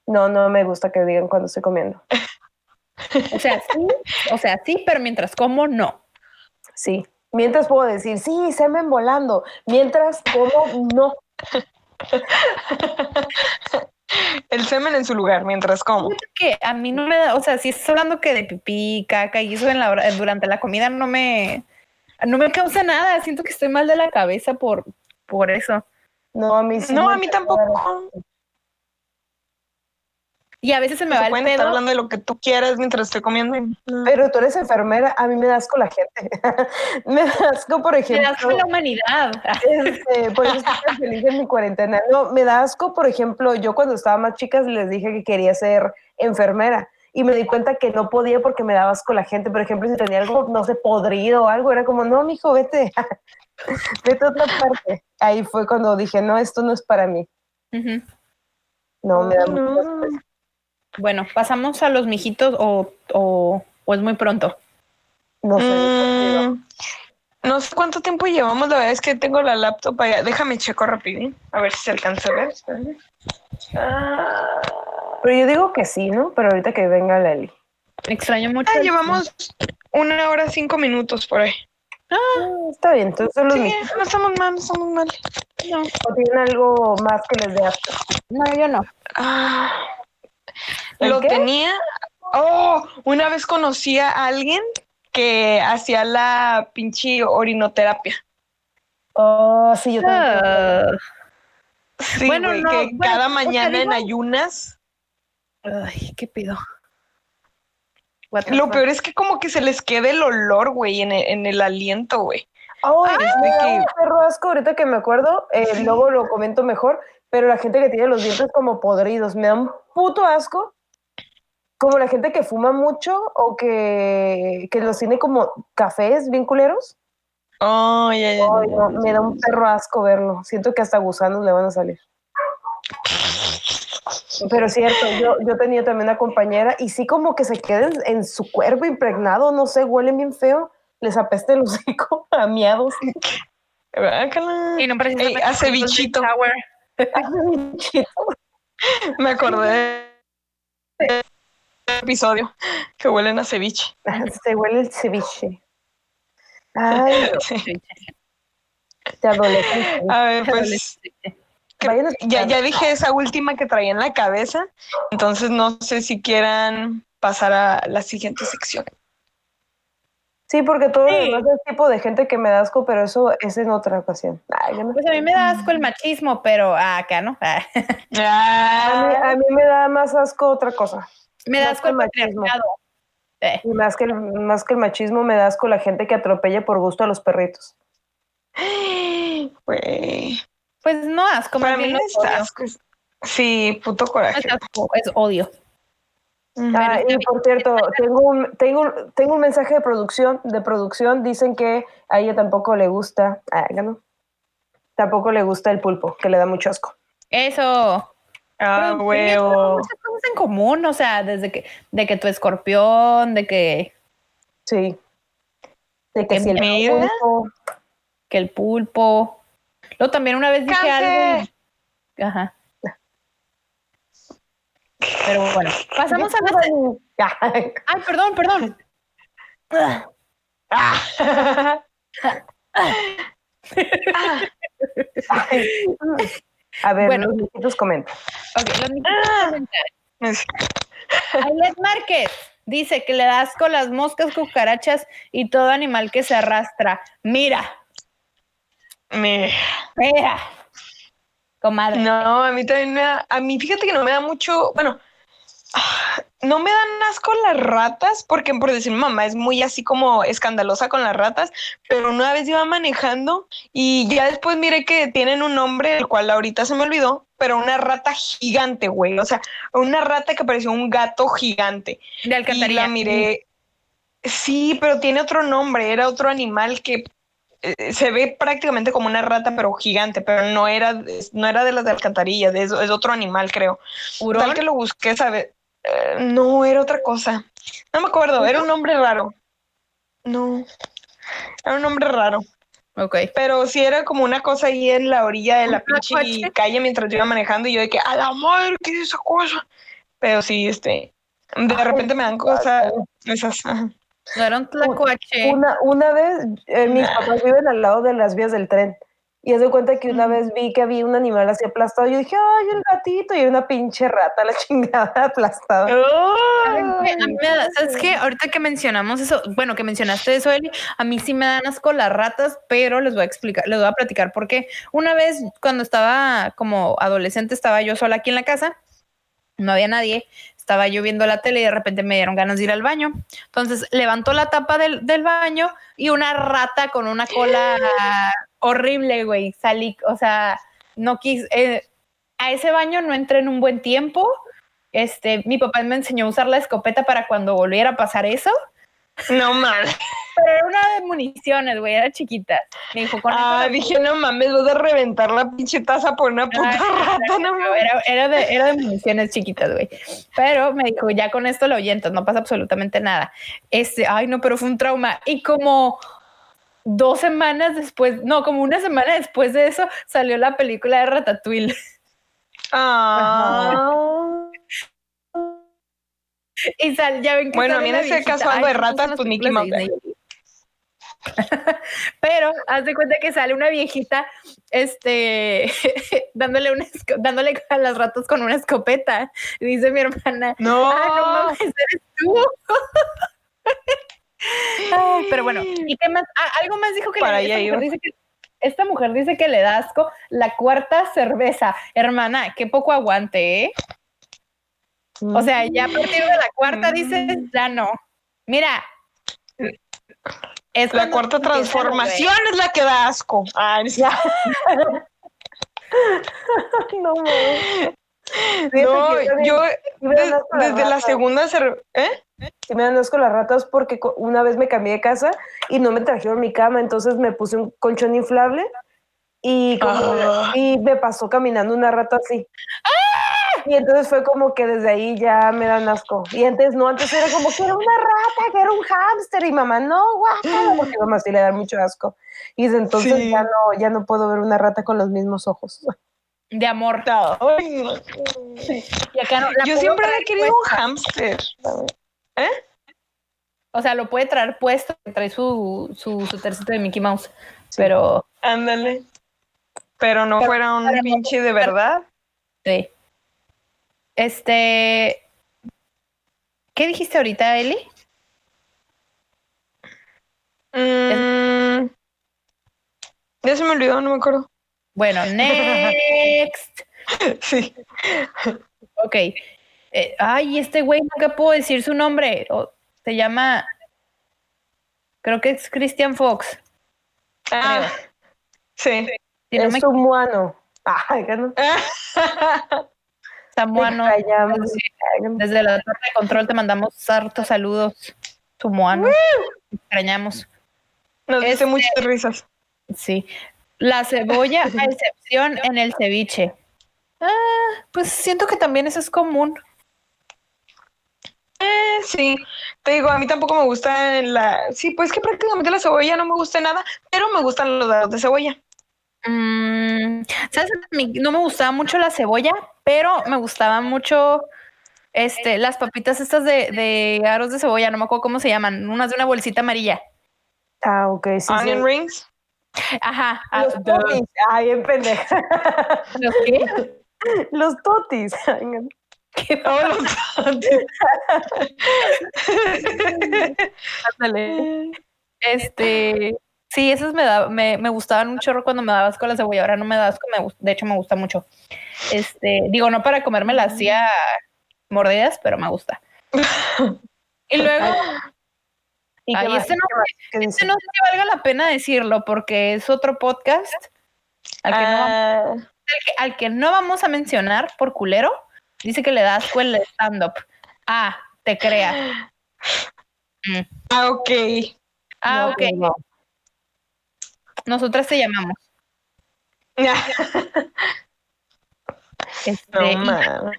No, no me gusta que digan cuando estoy comiendo. O sea, sí, o sea, sí, pero mientras como, no. Sí. Mientras puedo decir, sí, semen volando. Mientras como, no. El semen en su lugar, mientras como. Que a mí no me da, o sea, si estás hablando que de pipí, caca y eso en la hora- durante la comida no me, no me causa nada. Siento que estoy mal de la cabeza por, por eso. No, a mí sí. No, a mí tampoco. Y a veces se me Se va el estar hablando de lo que tú quieras mientras estoy comiendo. Pero tú eres enfermera, a mí me da asco la gente. me da asco, por Me ejemplo. da asco la humanidad. este, por eso estoy tan feliz en mi cuarentena. No, me da asco, por ejemplo, yo cuando estaba más chica les dije que quería ser enfermera y me di cuenta que no podía porque me daba asco la gente. Por ejemplo, si tenía algo, no sé, podrido o algo, era como, no, mijo, vete, vete a otra parte. Ahí fue cuando dije, no, esto no es para mí. No, me da No. mucho asco. Bueno, pasamos a los mijitos o, o, o es muy pronto. No sé. Mm, no sé cuánto tiempo llevamos, la verdad es que tengo la laptop allá. Déjame checo rapidín, a ver si se alcanza a ver. Ah, Pero yo digo que sí, ¿no? Pero ahorita que venga Leli. Extraño mucho. ah, el- llevamos una hora cinco minutos por ahí. Ah, Está bien, entonces los Sí, no estamos mal, no estamos mal. No, ¿O tienen algo más que les dé asco? no, yo no. Ah, ¿El lo qué? tenía. Oh, una vez conocí a alguien que hacía la pinche orinoterapia. Oh, sí, yo también. Ah, Sí, Bueno, no, que bueno, cada sea, mañana en ayunas. Ay, qué pido. Lo peor es que como que se les quede el olor, güey, en el, en el aliento, güey. Ay, es de que- perro asco ahorita que me acuerdo, eh, luego lo comento mejor, pero la gente que tiene los dientes como podridos, me da un puto asco. Como la gente que fuma mucho o que, que los tiene como cafés bien culeros. Oh, ya, ya, ya, Ay, no, me da un perro asco verlo. Siento que hasta gusanos le van a salir. Pero es cierto, yo, yo tenía también una compañera y sí como que se queden en su cuerpo impregnado, no sé, huelen bien feo, les apesta el hocico a miados. Guácala. Y no precisamente Ey, hace bichito. Me acordé del episodio que huelen a ceviche. Se huele el ceviche. Ay, Sí. de adolescente. A ver, pues ya, ya dije esa última que traía en la cabeza, entonces no sé si quieran pasar a la siguiente sección. Sí, porque todo Sí. es tipo de gente que me da asco, pero eso es en otra ocasión. Ay, yo no- Pues a mí me da asco el machismo, pero ah, acá no. Ah. a, mí, Ah, a mí me da más asco otra cosa. Me da Más asco el machismo. patriarcado. Eh, Y más que, el, más que el machismo, me da asco la gente que atropella por gusto a los perritos. pues no asco, Para mí no es asco. Sí, puto coraje. es asco, es odio. Ah, y por cierto, tengo un, tengo, un- tengo un mensaje de producción. De producción dicen que a ella tampoco le gusta. Ah, no. Tampoco le gusta el pulpo, que le da mucho asco. Eso. Ah, huevo. muchas cosas en común, o sea, desde que, de que tu escorpión, de que, Sí. De que Que si el pulpo. que el pulpo. Luego también una vez dije algo. Ajá. Pero bueno, pasamos a la. Ay, Ay, perdón, perdón. Ah. A ver, Bueno. los viejitos comentan. Ok, los mijitos comentarios. Ailet Márquez dice que le da asco las moscas, cucarachas y todo animal que se arrastra. Mira, Me- mira. Comadre. No, a mí también me da, a mí fíjate que no me da mucho, bueno, no me dan asco las ratas, porque por decir mi mamá es muy así como escandalosa con las ratas, pero una vez iba manejando y ya después miré que tienen un nombre, el cual ahorita se me olvidó, pero una rata gigante, güey. O sea, una rata que parecía un gato gigante. De alcantarilla. Y la miré. Sí, pero tiene otro nombre, era otro animal que eh, se ve prácticamente como una rata, pero gigante, pero no era, no era de las de alcantarilla, de es otro animal, creo. ¿Hurón? Tal que lo busqué, ¿sabes? Eh, no, era otra cosa. No me acuerdo, era un nombre raro. No, era un nombre raro. Ok. Pero sí era como una cosa ahí en la orilla de la ¿Un pinche calle mientras yo iba manejando y yo de que, a la madre, ¿qué es esa cosa? Pero sí, este, de repente me dan cosas, esas, ajá. No era un tlacuache. Una, una vez, eh, mis papás viven al lado de las vías del tren. Y haz de cuenta que una vez vi que había un animal así aplastado. Yo dije, ay, el gatito. Y una pinche rata, la chingada aplastada. Da- ¿Sabes qué? Ahorita que mencionamos eso, bueno, que mencionaste eso, Eli, a mí sí me dan asco las ratas, pero les voy a explicar, les voy a platicar por qué. Una vez, cuando estaba como adolescente, estaba yo sola aquí en la casa, no había nadie, estaba yo viendo la tele y de repente me dieron ganas de ir al baño. Entonces levantó la tapa del, del baño y una rata con una cola horrible, güey, salí, o sea, no quise, eh, a ese baño no entré en un buen tiempo. Este, mi papá me enseñó a usar la escopeta para cuando volviera a pasar eso, No mames. pero era una de municiones, güey, era chiquita. Me dijo, con Ah, dije, no mames, voy a reventar la pinche taza por una puta no, rata, no no, mames. era, era de, era de municiones chiquitas, güey. Pero me dijo, ya con esto lo oyentas, no pasa absolutamente nada. Este, ay, no, pero fue un trauma. Y como dos semanas después, no, como una semana después de eso, salió la película de Ratatouille. Ah. Y sal, ya ven que Bueno, a mí en ese caso, algo de ratas, pues, Mickey Disney. Pero haz de cuenta que sale una viejita, este, dándole una, dándole a las ratas con una escopeta. Y dice mi hermana, No. ah, no mames, eres tú. Ay, pero bueno, ¿y qué más? Ah, algo más dijo que, Para le- esta, mujer dice que esta mujer dice que le da asco la cuarta cerveza. Hermana, qué poco aguante, ¿eh? O sea, ya a partir de la cuarta dices, ya no. Mira. Es La cuarta transformación es la que da asco. No, yo me des- dan asco las desde la segunda cer- ¿eh? Sí me dan asco las ratas porque una vez me cambié de casa y no me trajeron mi cama, entonces me puse un colchón inflable y, como- Ah. y me pasó caminando una rata así. Y entonces fue como que desde ahí ya me dan asco. Y antes no, antes era como que era una rata, que era un hámster y mamá, no, guácala, porque mamá sí le da mucho asco. Y desde entonces Sí. ya no, ya no puedo ver una rata con los mismos ojos. De amor. Ay, no. Y acá no- la Yo siempre he querido un puesta. Hámster. O sea, lo puede traer puesto, trae su, su, su tercito de Mickey Mouse. Pero Ándale. Pero no Pero fuera un pinche de verdad. sí. Este. ¿Qué dijiste ahorita, Eli? Mm, ya se me olvidó, no me acuerdo. Bueno, next. Sí. Ok. Eh, ay, este güey nunca puedo decir su nombre. Se llama. Creo que es Christian Fox. Ah, sí. Si no es me un muano. Ay, que no. Samuano. Desde la torre de control te mandamos hartos saludos. Samuano. Te Extrañamos. Nos dice Este- muchas risas. Sí. La cebolla, a excepción en el ceviche. Ah, pues siento que también eso es común. Eh, sí, te digo, a mí tampoco me gusta la... Sí, pues que prácticamente la cebolla no me gusta nada, pero me gustan los dados de cebolla. Mm, ¿Sabes? No me gustaba mucho la cebolla, pero me gustaban mucho este, las papitas estas de, de aros de cebolla, no me acuerdo cómo se llaman, unas de una bolsita amarilla. Ah, ok, sí, sí. Onion rings. Ajá. ah, Los totis. Ay, en pendeja. ¿los qué? Los totis. Ay, no. ¿Qué Oh, los- Ándale. Este, sí, esos me, da, me, me gustaban un chorro cuando me dabas con la cebolla. Ahora no me das, me, de hecho me gusta mucho. Este, digo, no para comérmela así a, mordidas, pero me gusta. y luego, ¿Y ay, este no, ¿Qué más? ¿Qué este no sé si valga la pena decirlo porque es otro podcast al que, no, vamos- Ah, al que- al que no vamos a mencionar por culero. Dice que le da asco el stand-up. Ah, te creas. Mm. ah, ok. Ah, No, ok. no. Nosotras te llamamos. Este, No y-.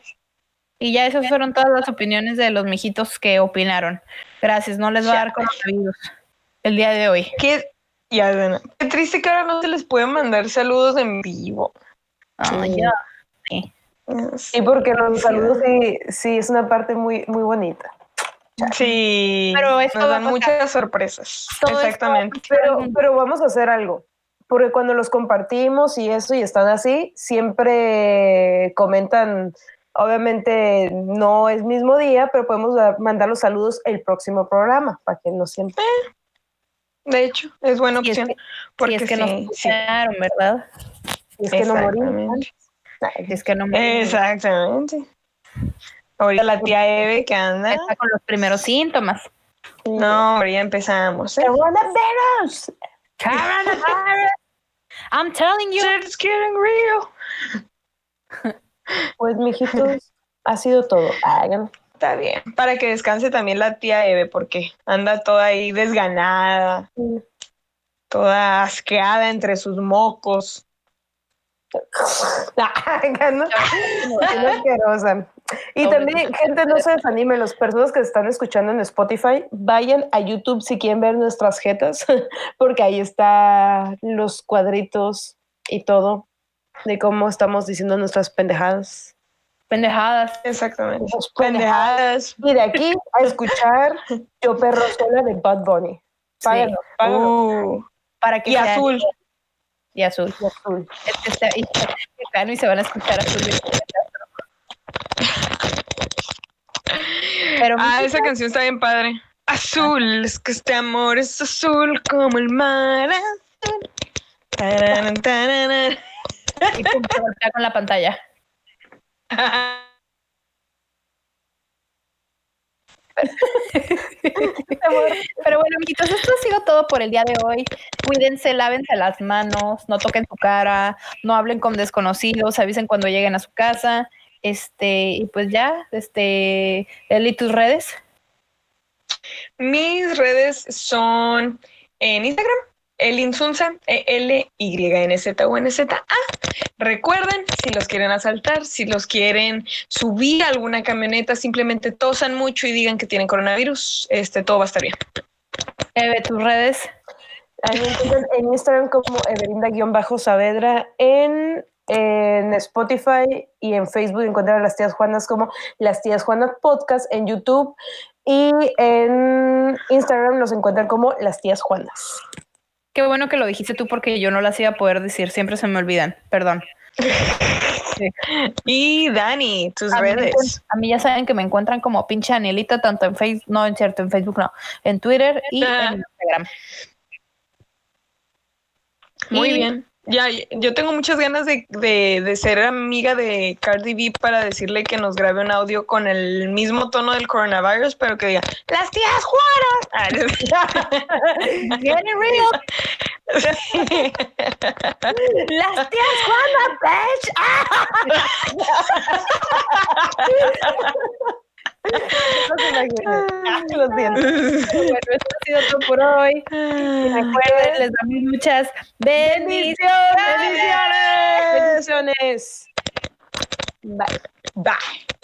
Y ya esas fueron todas las opiniones de los mijitos que opinaron. Gracias, no les va a dar coronavirus el día de hoy. Qué, ya, bueno, qué triste que ahora no se les puede mandar saludos en vivo. Sí. ya. Sí, porque los saludos sí, sí es una parte muy, muy bonita. Sí, Pero esto nos dan muchas sorpresas. Todo esto Exactamente. Pero, pero vamos a hacer algo. Porque cuando los compartimos y eso y están así, siempre comentan, obviamente no es mismo día, pero podemos dar- mandar los saludos el próximo programa, para que no siempre. De hecho, es buena Si es opción. que- porque si es que sí, nos sí. ¿verdad? Si es que no morimos. Es que no me Exactamente. Ahorita la tía Eve que anda. está con los primeros síntomas. No, ahora ya empezamos. ¿eh? Coronavirus. Coronavirus. I'm telling you. It's getting real. Pues, mijitos, ha sido todo. Hagan. Está bien. Para que descanse también la tía Eve, porque anda toda ahí desganada, toda asqueada entre sus mocos. Y también, gente, no se desanime. Las personas que están escuchando en Spotify, vayan a YouTube si quieren ver nuestras jetas, porque ahí está los cuadritos y todo de cómo estamos diciendo nuestras pendejadas. Pendejadas. Exactamente. Pendejadas. Y de aquí a escuchar Yo Perro Sola de Bad Bunny. Uh, Para que y azul. Y azul. Y azul. Es que está y, y se van a escuchar azul. Pero Ah, esa canción está bien padre. Azul, es que este amor es azul como el mar azul. Tararan, tararan. y pum, se golpea con la pantalla. Pero bueno, amiguitos, esto ha sido todo por el día de hoy. Cuídense, lávense las manos, no toquen su cara, no hablen con desconocidos, avisen cuando lleguen a su casa. Este, y pues ya, este, Eli, tus redes. Mis redes son en Instagram, elinsunza, E E-L-Y-N-Z-U-N-Z-A. Recuerden, si los quieren asaltar, si los quieren subir a alguna camioneta, simplemente tosan mucho y digan que tienen coronavirus, este, todo va a estar bien. Eve, tus redes. A mí en Instagram como Everinda-Saavedra, en, en Spotify y en Facebook encuentran a las tías Juanas como las tías Juanas Podcast, en YouTube y en Instagram los encuentran como las tías Juanas. Qué bueno que lo dijiste tú porque yo no las iba a poder decir, siempre se me olvidan, perdón. Y Dani, tus A redes. a mí ya saben que me encuentran como pinche Anelita, tanto en Facebook, no, en cierto, en Facebook no, en Twitter y en Instagram. Muy Y- bien. Ya, yo tengo muchas ganas de, de, de ser amiga de Cardi B para decirle que nos grabe un audio con el mismo tono del coronavirus, pero que diga, las tías Juanas. Getting real. Las tías Juana, bitch. No se imaginen. Ah, Lo siento. Bueno, esto ha sido todo por hoy. Recuerden, les damos muchas bendiciones. ¡Bendiciones! Bendiciones. Bye. Bye.